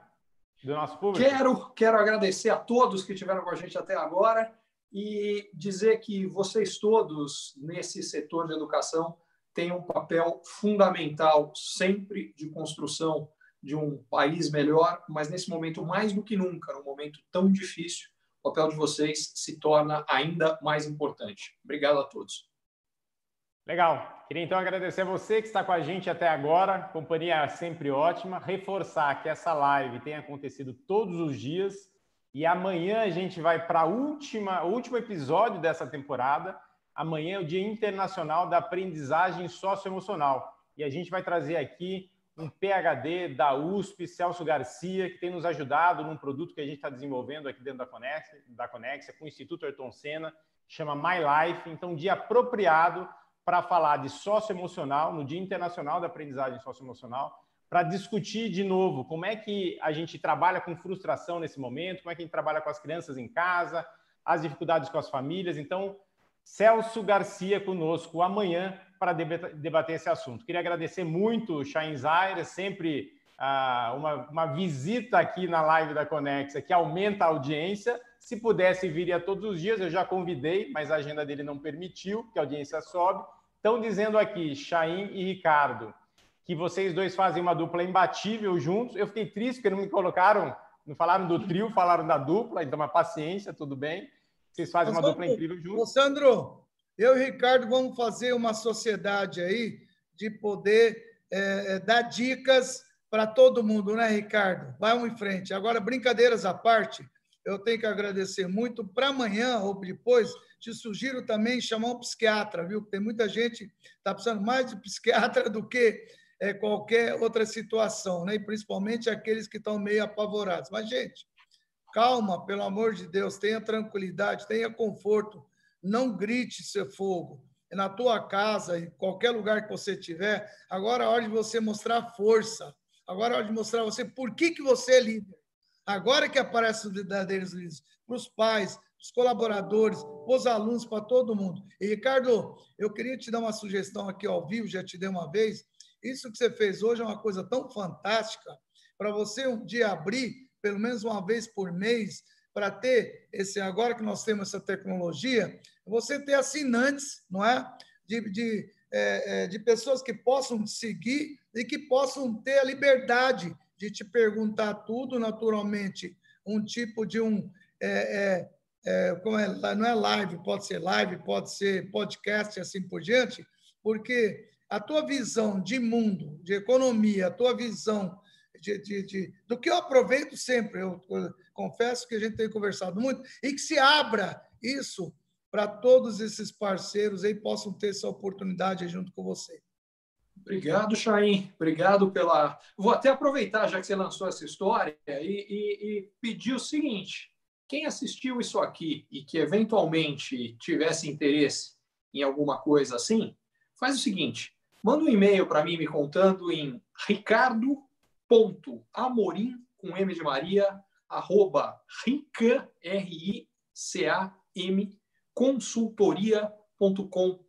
do nosso público? Quero, quero agradecer a todos que estiveram com a gente até agora e dizer que vocês todos nesse setor de educação têm um papel fundamental sempre de construção de um país melhor, mas nesse momento mais do que nunca, num momento tão difícil, o papel de vocês se torna ainda mais importante. Obrigado a todos. Legal. Queria então agradecer a você que está com a gente até agora. Companhia sempre ótima. Reforçar que essa live tem acontecido todos os dias e amanhã a gente vai para última, o último episódio dessa temporada. Amanhã é o Dia Internacional da Aprendizagem Socioemocional e a gente vai trazer aqui um PhD da USP, Celso Garcia, que tem nos ajudado num produto que a gente está desenvolvendo aqui dentro da Conexia, da Conexia com o Instituto Ayrton Senna, chama My Life. Então, dia apropriado para falar de socioemocional, no Dia Internacional da Aprendizagem Socioemocional, para discutir de novo como é que a gente trabalha com frustração nesse momento, como é que a gente trabalha com as crianças em casa, as dificuldades com as famílias. Então, Celso Garcia conosco amanhã para debater esse assunto. Queria agradecer muito Shain Zaire, sempre ah, uma, uma, visita aqui na live da Conexa que aumenta a audiência. Se pudesse, viria todos os dias, eu já convidei, mas a agenda dele não permitiu que a audiência sobe. Estão dizendo aqui, Chaim e Ricardo, que vocês dois fazem uma dupla imbatível juntos. Eu fiquei triste porque não me colocaram, não falaram do trio, falaram da dupla, então, uma paciência, tudo bem. Vocês fazem uma dupla incrível juntos. Ô, Sandro, eu e Ricardo vamos fazer uma sociedade aí de poder é, é dar dicas para todo mundo, né, Ricardo? Vai um em frente. Agora, brincadeiras à parte, eu tenho que agradecer muito. Para amanhã ou depois, te sugiro também chamar um psiquiatra, viu? Tem muita gente está precisando mais de psiquiatra do que é, qualquer outra situação, né? E principalmente aqueles que estão meio apavorados. Mas, gente, calma, pelo amor de Deus, tenha tranquilidade, tenha conforto, não grite seu fogo. É na tua casa, em qualquer lugar que você estiver, agora é hora de você mostrar força. Agora é hora de mostrar você por que, que você é líder. Agora que aparecem os verdadeiros líderes, para os pais, os colaboradores, os alunos, para todo mundo. E, Ricardo, eu queria te dar uma sugestão aqui ao vivo, já te dei uma vez. Isso que você fez hoje é uma coisa tão fantástica para você um dia abrir, pelo menos uma vez por mês, para ter esse agora que nós temos essa tecnologia, você ter assinantes, não é, de, de, é, de pessoas que possam seguir e que possam ter a liberdade de te perguntar tudo, naturalmente, um tipo de um é, é, é, como é, não é live, pode ser live, pode ser podcast e assim por diante, porque a tua visão de mundo, de economia, a tua visão de, de, de do que eu aproveito sempre, eu, eu, confesso que a gente tem conversado muito, e que se abra isso para todos esses parceiros aí possam ter essa oportunidade junto com você. Obrigado, Chaim. Obrigado pela. Vou até aproveitar, já que você lançou essa história, e, e, e pedir o seguinte: quem assistiu isso aqui e que eventualmente tivesse interesse em alguma coisa assim, faz o seguinte: Manda um e-mail para mim me contando em ricardo.amorim, com M de Maria, arroba rica, R-I-C-A-M, consultoria.com.br.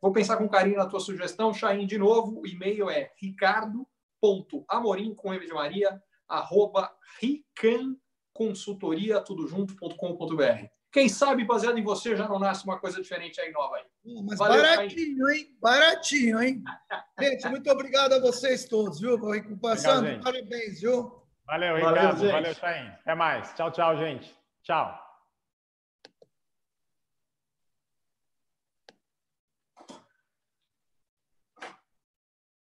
Vou pensar com carinho na tua sugestão, Chain, de novo. O e-mail é ricardo.amorim, com M de Maria, arroba ricanconsultoria, tudo junto.com.br. Quem sabe, baseado em você, já não nasce uma coisa diferente aí nova aí. Mas Valeu, baratinho, hein? Baratinho, hein? (laughs) gente, muito obrigado a vocês todos, viu? Passando, parabéns, viu? Valeu, Ricardo. Valeu, Valeu Chain. Até mais. Tchau, tchau, gente. Tchau.